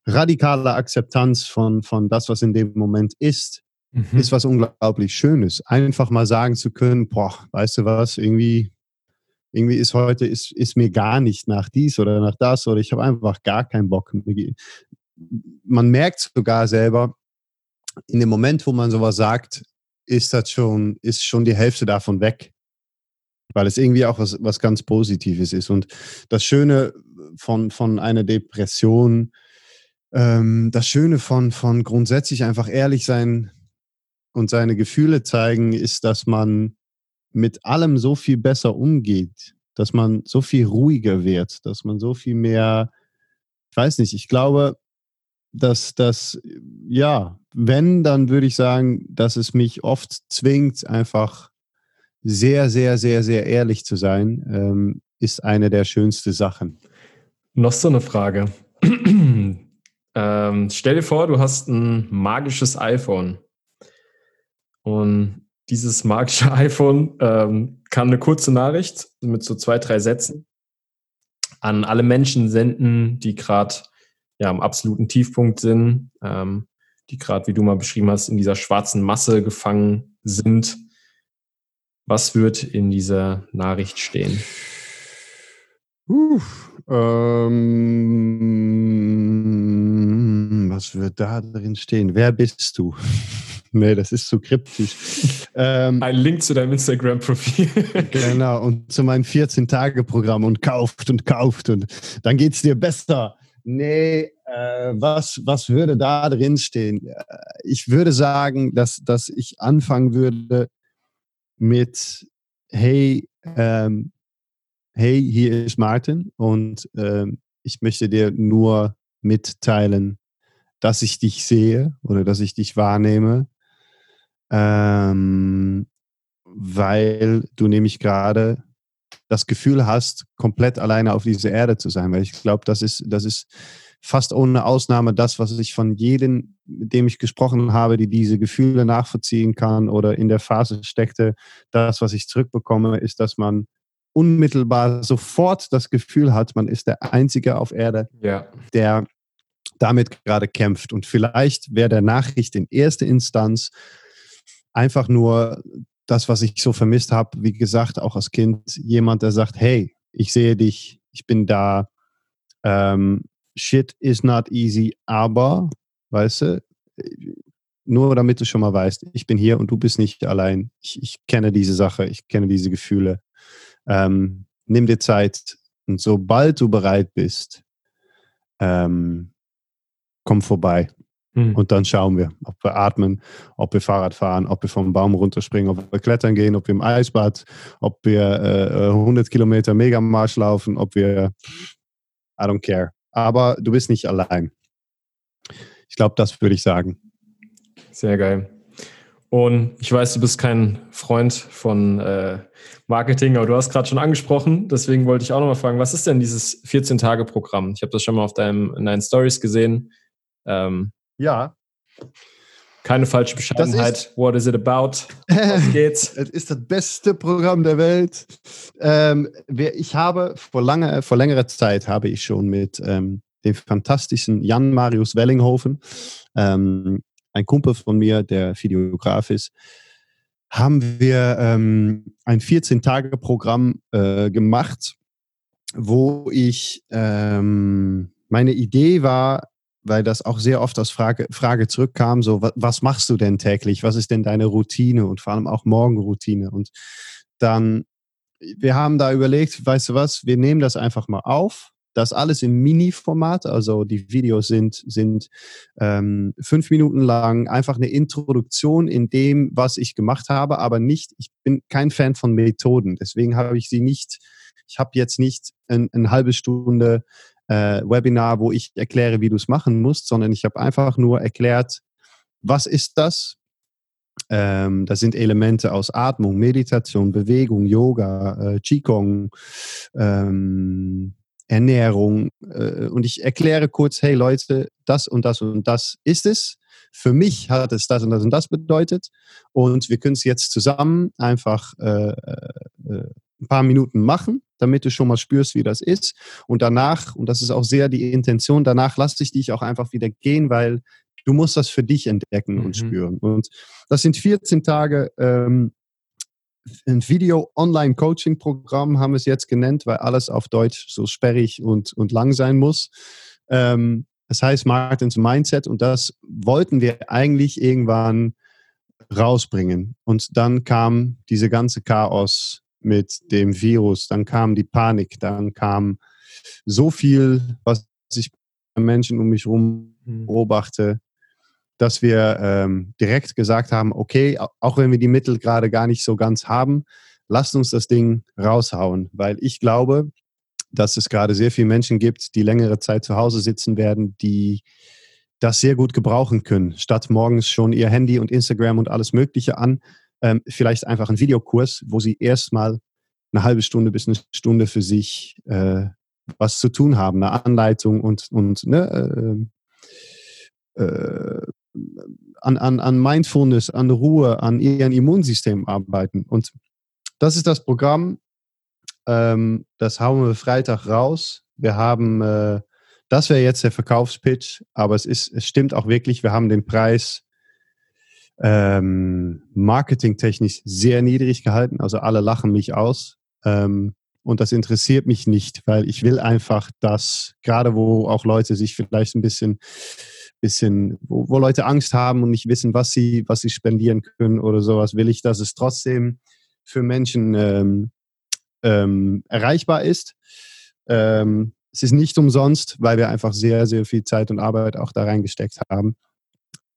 radikale Akzeptanz von, von das, was in dem Moment ist, mhm. ist was unglaublich Schönes. Einfach mal sagen zu können, boah, weißt du was, irgendwie, irgendwie ist heute, ist, ist mir gar nicht nach dies oder nach das oder ich habe einfach gar keinen Bock. Man merkt sogar selber, in dem Moment, wo man sowas sagt, ist das schon, ist schon die Hälfte davon weg. Weil es irgendwie auch was, was ganz Positives ist. Und das Schöne von, von einer Depression ähm, das Schöne von, von grundsätzlich einfach ehrlich sein und seine Gefühle zeigen, ist, dass man mit allem so viel besser umgeht, dass man so viel ruhiger wird, dass man so viel mehr, ich weiß nicht, ich glaube, dass das, ja, wenn, dann würde ich sagen, dass es mich oft zwingt, einfach sehr, sehr, sehr, sehr ehrlich zu sein, ähm, ist eine der schönsten Sachen. Noch so eine Frage. Ähm, stell dir vor, du hast ein magisches iPhone. Und dieses magische iPhone ähm, kann eine kurze Nachricht mit so zwei, drei Sätzen an alle Menschen senden, die gerade ja, am absoluten Tiefpunkt sind, ähm, die gerade, wie du mal beschrieben hast, in dieser schwarzen Masse gefangen sind. Was wird in dieser Nachricht stehen? Uh, ähm, was wird da drin stehen? Wer bist du? nee, das ist zu kryptisch. Ähm, Ein Link zu deinem Instagram-Profil. genau, und zu meinem 14-Tage-Programm und kauft und kauft und dann geht es dir besser. Nee, äh, was, was würde da drin stehen? Äh, ich würde sagen, dass, dass ich anfangen würde mit, hey, ähm, hey, hier ist Martin und ähm, ich möchte dir nur mitteilen, dass ich dich sehe oder dass ich dich wahrnehme, ähm, weil du nämlich gerade das Gefühl hast, komplett alleine auf dieser Erde zu sein. Weil ich glaube, das ist, das ist fast ohne Ausnahme das, was ich von jedem, mit dem ich gesprochen habe, die diese Gefühle nachvollziehen kann oder in der Phase steckte, das, was ich zurückbekomme, ist, dass man unmittelbar sofort das Gefühl hat, man ist der Einzige auf Erde, ja. der damit gerade kämpft. Und vielleicht wäre der Nachricht in erster Instanz einfach nur das, was ich so vermisst habe, wie gesagt, auch als Kind, jemand, der sagt, hey, ich sehe dich, ich bin da, ähm, shit is not easy, aber, weißt du, nur damit du schon mal weißt, ich bin hier und du bist nicht allein. Ich, ich kenne diese Sache, ich kenne diese Gefühle. Ähm, nimm dir Zeit und sobald du bereit bist, ähm, komm vorbei. Mhm. Und dann schauen wir, ob wir atmen, ob wir Fahrrad fahren, ob wir vom Baum runterspringen, ob wir klettern gehen, ob wir im Eisbad, ob wir äh, 100 Kilometer Megamarsch laufen, ob wir, I don't care. Aber du bist nicht allein. Ich glaube, das würde ich sagen. Sehr geil. Und ich weiß, du bist kein Freund von äh, Marketing, aber du hast gerade schon angesprochen. Deswegen wollte ich auch nochmal fragen, was ist denn dieses 14-Tage-Programm? Ich habe das schon mal auf deinem, in deinen Stories gesehen. Ähm, ja. Keine falsche Bescheidenheit. Ist, What is it about? Was geht's? es ist das beste Programm der Welt. Ähm, ich habe vor, lange, vor längerer Zeit habe ich schon mit ähm, dem fantastischen Jan Marius Wellinghofen, ähm, ein Kumpel von mir, der Videograf ist, haben wir ähm, ein 14-Tage-Programm äh, gemacht, wo ich ähm, meine Idee war, weil das auch sehr oft als Frage, Frage zurückkam, so, was, was, machst du denn täglich? Was ist denn deine Routine und vor allem auch Morgenroutine? Und dann, wir haben da überlegt, weißt du was, wir nehmen das einfach mal auf. Das alles im Mini-Format, also die Videos sind, sind ähm, fünf Minuten lang, einfach eine Introduktion in dem, was ich gemacht habe, aber nicht, ich bin kein Fan von Methoden, deswegen habe ich sie nicht, ich habe jetzt nicht ein, eine halbe Stunde äh, Webinar, wo ich erkläre, wie du es machen musst, sondern ich habe einfach nur erklärt, was ist das? Ähm, das sind Elemente aus Atmung, Meditation, Bewegung, Yoga, äh, Qigong, ähm, Ernährung. Äh, und ich erkläre kurz, hey Leute, das und das und das ist es. Für mich hat es das und das und das bedeutet. Und wir können es jetzt zusammen einfach äh, äh, ein paar Minuten machen, damit du schon mal spürst, wie das ist. Und danach, und das ist auch sehr die Intention, danach lasse ich dich auch einfach wieder gehen, weil du musst das für dich entdecken mhm. und spüren. Und das sind 14 Tage. Ähm, ein Video-Online-Coaching-Programm haben wir es jetzt genannt, weil alles auf Deutsch so sperrig und, und lang sein muss. Ähm, das heißt Martins Mindset und das wollten wir eigentlich irgendwann rausbringen. Und dann kam diese ganze Chaos mit dem Virus, dann kam die Panik, dann kam so viel, was ich bei Menschen um mich herum mhm. beobachte, dass wir ähm, direkt gesagt haben, okay, auch wenn wir die Mittel gerade gar nicht so ganz haben, lasst uns das Ding raushauen, weil ich glaube, dass es gerade sehr viele Menschen gibt, die längere Zeit zu Hause sitzen werden, die das sehr gut gebrauchen können, statt morgens schon ihr Handy und Instagram und alles Mögliche an, ähm, vielleicht einfach einen Videokurs, wo sie erstmal eine halbe Stunde bis eine Stunde für sich äh, was zu tun haben, eine Anleitung und, und ne, äh, äh, an, an, an Mindfulness, an Ruhe, an ihrem Immunsystem arbeiten. Und das ist das Programm. Ähm, das hauen wir Freitag raus. Wir haben, äh, das wäre jetzt der Verkaufspitch, aber es ist, es stimmt auch wirklich, wir haben den Preis ähm, marketingtechnisch sehr niedrig gehalten. Also alle lachen mich aus. Ähm, und das interessiert mich nicht, weil ich will einfach, dass gerade wo auch Leute sich vielleicht ein bisschen, bisschen, wo, wo Leute Angst haben und nicht wissen, was sie, was sie spendieren können oder sowas, will ich, dass es trotzdem für Menschen ähm, ähm, erreichbar ist. Ähm, es ist nicht umsonst, weil wir einfach sehr, sehr viel Zeit und Arbeit auch da reingesteckt haben.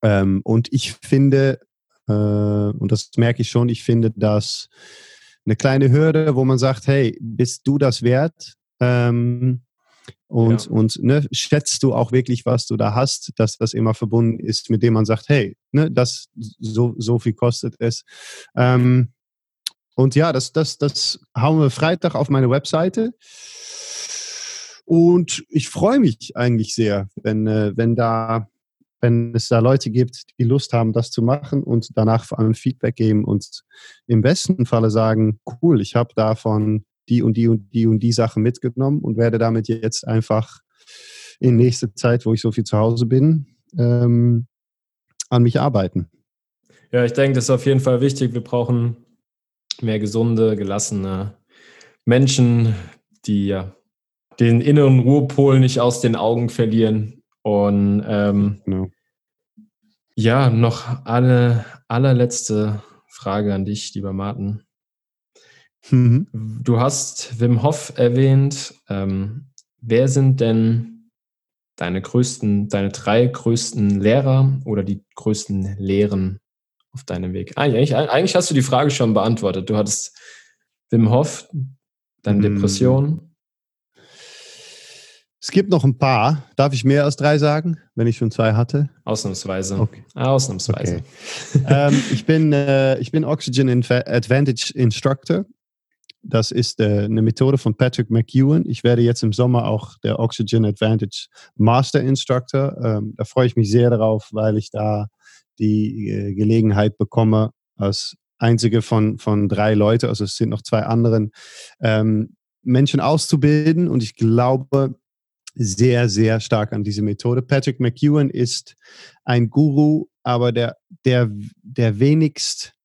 Ähm, und ich finde, äh, und das merke ich schon, ich finde das eine kleine Hürde, wo man sagt, hey, bist du das wert? Ähm, und, ja. und ne, schätzt du auch wirklich, was du da hast, dass das immer verbunden ist, mit dem man sagt, hey, ne, das so, so viel kostet es. Ähm, und ja, das, das, das hauen wir Freitag auf meine Webseite. Und ich freue mich eigentlich sehr, wenn, äh, wenn da wenn es da Leute gibt, die Lust haben, das zu machen und danach vor allem Feedback geben und im besten Falle sagen, cool, ich habe davon die und die und die und die Sachen mitgenommen und werde damit jetzt einfach in nächster Zeit, wo ich so viel zu Hause bin, ähm, an mich arbeiten. Ja, ich denke, das ist auf jeden Fall wichtig. Wir brauchen mehr gesunde, gelassene Menschen, die ja den inneren Ruhepol nicht aus den Augen verlieren. Und ähm, genau. ja, noch eine allerletzte Frage an dich, lieber Martin. Mhm. Du hast Wim Hof erwähnt. Ähm, wer sind denn deine größten, deine drei größten Lehrer oder die größten Lehren auf deinem Weg? Eigentlich, eigentlich hast du die Frage schon beantwortet. Du hattest Wim Hof, deine mhm. Depression. Es gibt noch ein paar. Darf ich mehr als drei sagen, wenn ich schon zwei hatte? Ausnahmsweise. Okay. Ausnahmsweise. Okay. ähm, ich, bin, äh, ich bin Oxygen Advantage Instructor das ist äh, eine Methode von Patrick McEwen. Ich werde jetzt im Sommer auch der Oxygen Advantage Master Instructor. Ähm, da freue ich mich sehr darauf, weil ich da die äh, Gelegenheit bekomme, als einzige von, von drei Leute, also es sind noch zwei anderen, ähm, Menschen auszubilden. Und ich glaube sehr, sehr stark an diese Methode. Patrick McEwen ist ein Guru, aber der, der, der wenigst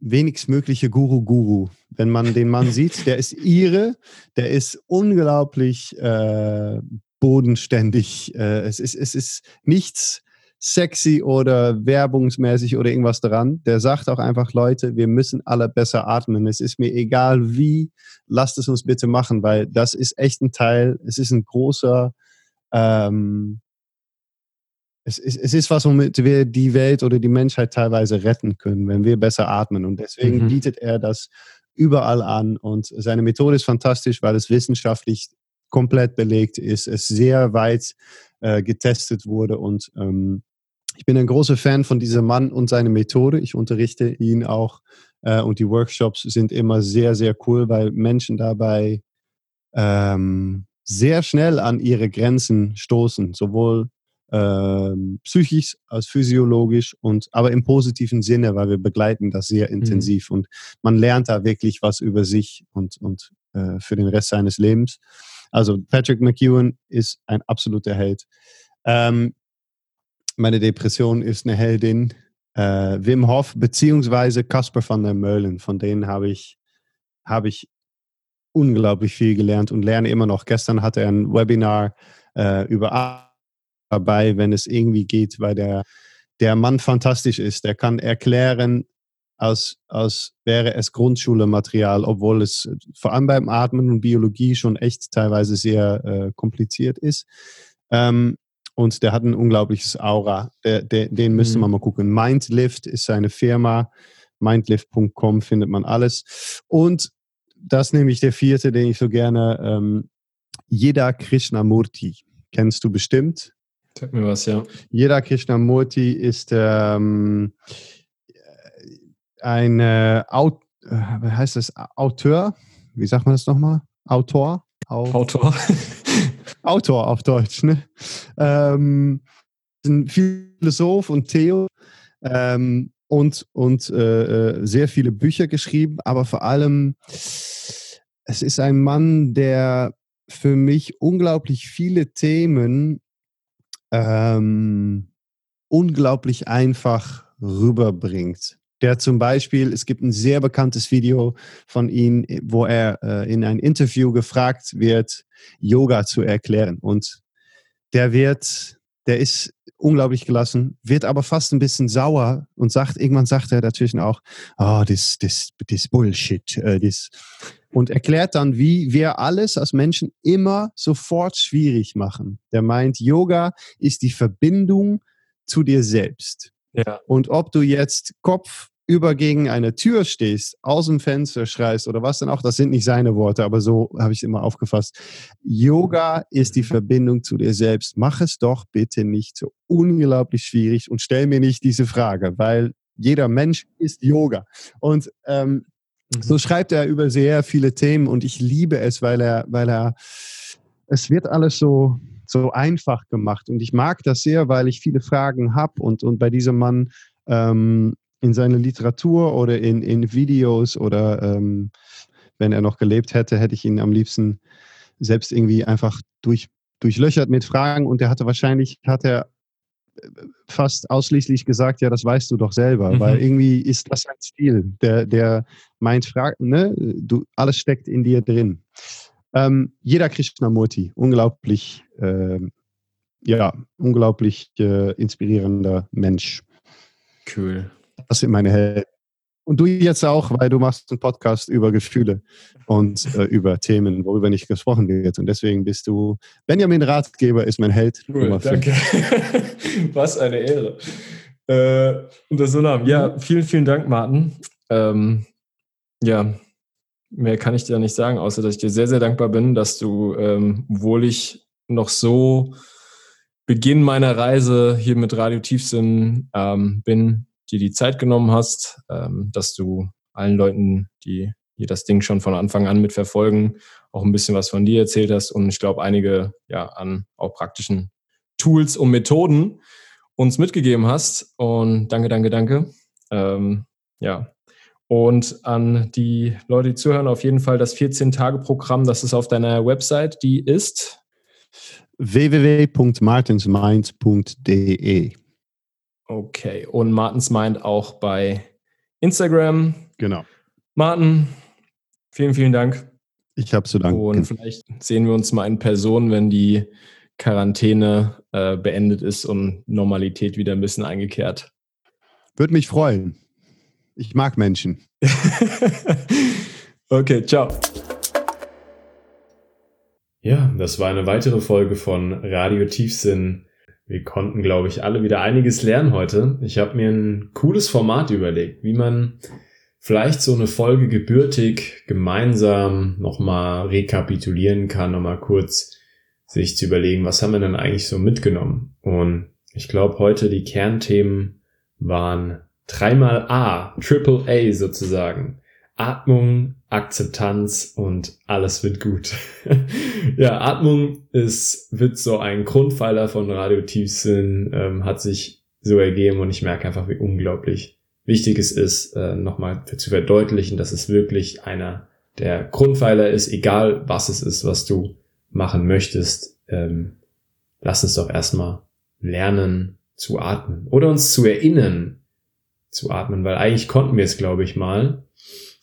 wenigstmögliche Guru-Guru. Wenn man den Mann sieht, der ist ihre, der ist unglaublich äh, bodenständig. Äh, es, ist, es ist nichts sexy oder werbungsmäßig oder irgendwas daran. Der sagt auch einfach, Leute, wir müssen alle besser atmen. Es ist mir egal wie, lasst es uns bitte machen, weil das ist echt ein Teil, es ist ein großer ähm, es, es, es ist was, womit wir die Welt oder die Menschheit teilweise retten können, wenn wir besser atmen. Und deswegen mhm. bietet er das überall an. Und seine Methode ist fantastisch, weil es wissenschaftlich komplett belegt ist, es sehr weit äh, getestet wurde. Und ähm, ich bin ein großer Fan von diesem Mann und seiner Methode. Ich unterrichte ihn auch. Äh, und die Workshops sind immer sehr, sehr cool, weil Menschen dabei ähm, sehr schnell an ihre Grenzen stoßen, sowohl ähm, psychisch als physiologisch und aber im positiven Sinne, weil wir begleiten das sehr mhm. intensiv mhm. und man lernt da wirklich was über sich und, und äh, für den Rest seines Lebens. Also Patrick McEwen ist ein absoluter Held. Ähm, meine Depression ist eine Heldin. Äh, Wim Hof beziehungsweise Casper van der Meulen, von denen habe ich, habe ich unglaublich viel gelernt und lerne immer noch. Gestern hatte er ein Webinar äh, über dabei, wenn es irgendwie geht, weil der, der Mann fantastisch ist. Der kann erklären, als, als wäre es Grundschulematerial, obwohl es vor allem beim Atmen und Biologie schon echt teilweise sehr äh, kompliziert ist. Ähm, und der hat ein unglaubliches Aura. Der, der, den müsste mhm. man mal gucken. Mindlift ist seine Firma. Mindlift.com findet man alles. Und das nehme ich der vierte, den ich so gerne, ähm, Jeda Krishnamurti. Kennst du bestimmt. Sag mir was, ja. Jeder Krishnamurti ist ähm, ein äh, Aut äh, heißt das Autor? Wie sagt man das nochmal? Autor? Au Autor. Autor auf Deutsch, ne? Ähm, ein Philosoph und Theo ähm, und, und äh, äh, sehr viele Bücher geschrieben, aber vor allem, es ist ein Mann, der für mich unglaublich viele Themen ähm, unglaublich einfach rüberbringt. Der zum Beispiel, es gibt ein sehr bekanntes Video von ihm, wo er äh, in ein Interview gefragt wird, Yoga zu erklären. Und der wird der ist unglaublich gelassen, wird aber fast ein bisschen sauer und sagt, irgendwann sagt er dazwischen auch, oh, das, das, das Bullshit, äh, das. Und erklärt dann, wie wir alles als Menschen immer sofort schwierig machen. Der meint, Yoga ist die Verbindung zu dir selbst. Ja. Und ob du jetzt Kopf über gegen eine Tür stehst, aus dem Fenster schreist oder was dann auch, das sind nicht seine Worte, aber so habe ich es immer aufgefasst. Yoga ist die Verbindung zu dir selbst. Mach es doch bitte nicht so unglaublich schwierig und stell mir nicht diese Frage, weil jeder Mensch ist Yoga. Und ähm, mhm. so schreibt er über sehr viele Themen und ich liebe es, weil er, weil er, es wird alles so, so einfach gemacht und ich mag das sehr, weil ich viele Fragen habe und, und bei diesem Mann ähm, in seiner Literatur oder in, in Videos oder ähm, wenn er noch gelebt hätte, hätte ich ihn am liebsten selbst irgendwie einfach durch, durchlöchert mit Fragen und er hatte wahrscheinlich, hat er fast ausschließlich gesagt, ja, das weißt du doch selber, mhm. weil irgendwie ist das ein Stil, der, der meint, frag, ne, du, alles steckt in dir drin. Ähm, jeder Krishnamurti, unglaublich, äh, ja, unglaublich äh, inspirierender Mensch. Cool. Das sind meine Helden. Und du jetzt auch, weil du machst einen Podcast über Gefühle und äh, über Themen, worüber nicht gesprochen wird. Und deswegen bist du Benjamin Ratgeber, ist mein Held. Cool, danke. Was eine Ehre. Äh, unter so Namen. Ja, vielen, vielen Dank, Martin. Ähm, ja, mehr kann ich dir nicht sagen, außer dass ich dir sehr, sehr dankbar bin, dass du, ähm, obwohl ich noch so Beginn meiner Reise hier mit Radio Tiefsinn ähm, bin, dir die Zeit genommen hast, ähm, dass du allen Leuten, die hier das Ding schon von Anfang an mitverfolgen, auch ein bisschen was von dir erzählt hast und ich glaube einige ja an auch praktischen Tools und Methoden uns mitgegeben hast. Und danke, danke, danke. Ähm, ja. Und an die Leute, die zuhören, auf jeden Fall das 14-Tage-Programm, das ist auf deiner Website, die ist www.martinsmind.de. Okay, und Martins meint auch bei Instagram. Genau. Martin, vielen, vielen Dank. Ich habe zu danken. Und vielleicht sehen wir uns mal in Person, wenn die Quarantäne äh, beendet ist und Normalität wieder ein bisschen eingekehrt. Würde mich freuen. Ich mag Menschen. okay, ciao. Ja, das war eine weitere Folge von Radio Tiefsinn wir konnten, glaube ich, alle wieder einiges lernen heute. Ich habe mir ein cooles Format überlegt, wie man vielleicht so eine Folge gebürtig gemeinsam nochmal rekapitulieren kann, nochmal kurz sich zu überlegen, was haben wir denn eigentlich so mitgenommen. Und ich glaube, heute die Kernthemen waren dreimal A, Triple A sozusagen. Atmung, Akzeptanz und alles wird gut. ja, Atmung ist, wird so ein Grundpfeiler von Radio Tiefsinn, ähm, hat sich so ergeben und ich merke einfach, wie unglaublich wichtig es ist, äh, nochmal zu verdeutlichen, dass es wirklich einer der Grundpfeiler ist, egal was es ist, was du machen möchtest. Ähm, lass uns doch erstmal lernen zu atmen oder uns zu erinnern zu atmen, weil eigentlich konnten wir es, glaube ich, mal.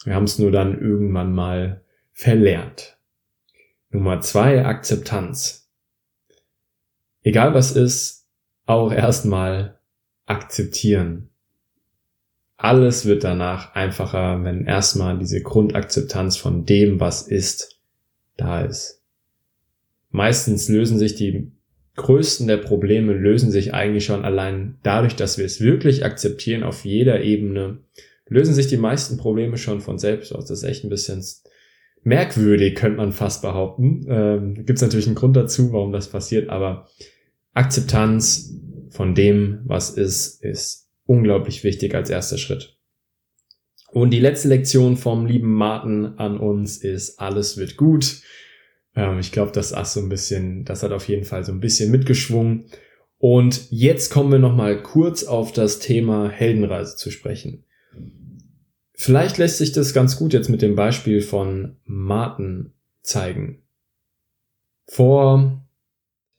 Wir haben es nur dann irgendwann mal verlernt. Nummer zwei, Akzeptanz. Egal was ist, auch erstmal akzeptieren. Alles wird danach einfacher, wenn erstmal diese Grundakzeptanz von dem, was ist, da ist. Meistens lösen sich die größten der Probleme lösen sich eigentlich schon allein dadurch, dass wir es wirklich akzeptieren auf jeder Ebene lösen sich die meisten Probleme schon von selbst aus. Das ist echt ein bisschen merkwürdig, könnte man fast behaupten. Ähm, Gibt es natürlich einen Grund dazu, warum das passiert, aber Akzeptanz von dem, was ist, ist unglaublich wichtig als erster Schritt. Und die letzte Lektion vom lieben Martin an uns ist, alles wird gut. Ähm, ich glaube, das ist so ein bisschen, das hat auf jeden Fall so ein bisschen mitgeschwungen. Und jetzt kommen wir nochmal kurz auf das Thema Heldenreise zu sprechen. Vielleicht lässt sich das ganz gut jetzt mit dem Beispiel von Martin zeigen. Vor,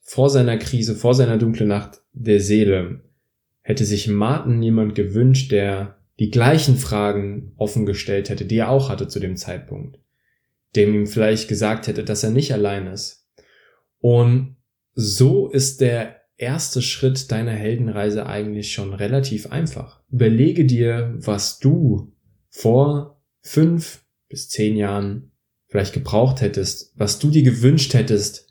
vor seiner Krise, vor seiner dunklen Nacht der Seele hätte sich Martin jemand gewünscht, der die gleichen Fragen offen gestellt hätte, die er auch hatte zu dem Zeitpunkt, dem ihm vielleicht gesagt hätte, dass er nicht allein ist. Und so ist der erste Schritt deiner Heldenreise eigentlich schon relativ einfach. Überlege dir, was du vor fünf bis zehn Jahren vielleicht gebraucht hättest, was du dir gewünscht hättest,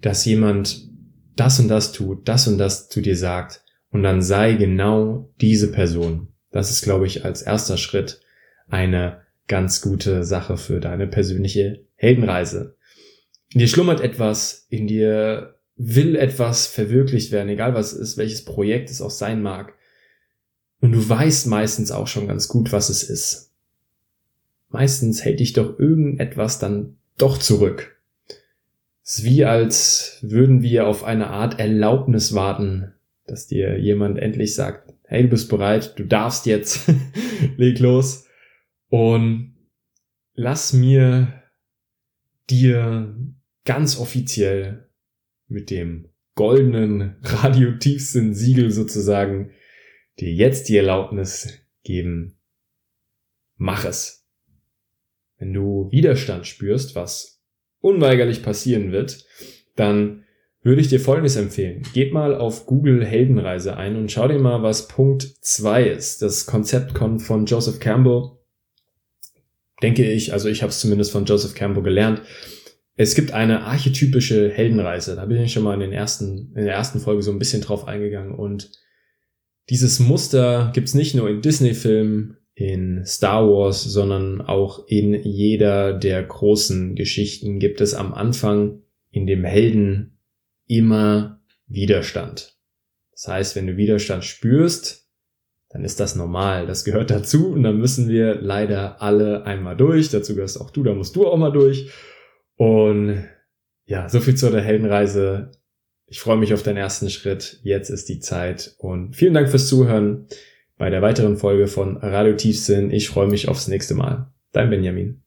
dass jemand das und das tut, das und das zu dir sagt und dann sei genau diese Person. Das ist, glaube ich, als erster Schritt eine ganz gute Sache für deine persönliche Heldenreise. In dir schlummert etwas, in dir will etwas verwirklicht werden, egal was es ist, welches Projekt es auch sein mag. Und du weißt meistens auch schon ganz gut, was es ist. Meistens hält dich doch irgendetwas dann doch zurück. Es ist wie als würden wir auf eine Art Erlaubnis warten, dass dir jemand endlich sagt, hey, du bist bereit, du darfst jetzt, leg los und lass mir dir ganz offiziell mit dem goldenen Radiotiefsinn-Siegel sozusagen dir jetzt die Erlaubnis geben, mach es. Wenn du Widerstand spürst, was unweigerlich passieren wird, dann würde ich dir Folgendes empfehlen. Geh mal auf Google Heldenreise ein und schau dir mal, was Punkt 2 ist. Das Konzept kommt von Joseph Campbell. Denke ich, also ich habe es zumindest von Joseph Campbell gelernt. Es gibt eine archetypische Heldenreise. Da bin ich schon mal in, den ersten, in der ersten Folge so ein bisschen drauf eingegangen. Und dieses Muster gibt's nicht nur in Disney-Filmen, in Star Wars, sondern auch in jeder der großen Geschichten gibt es am Anfang in dem Helden immer Widerstand. Das heißt, wenn du Widerstand spürst, dann ist das normal. Das gehört dazu und dann müssen wir leider alle einmal durch. Dazu gehörst auch du, da musst du auch mal durch. Und ja, so viel zu der Heldenreise. Ich freue mich auf deinen ersten Schritt. Jetzt ist die Zeit und vielen Dank fürs Zuhören bei der weiteren Folge von Radio Tiefsinn. Ich freue mich aufs nächste Mal. Dein Benjamin.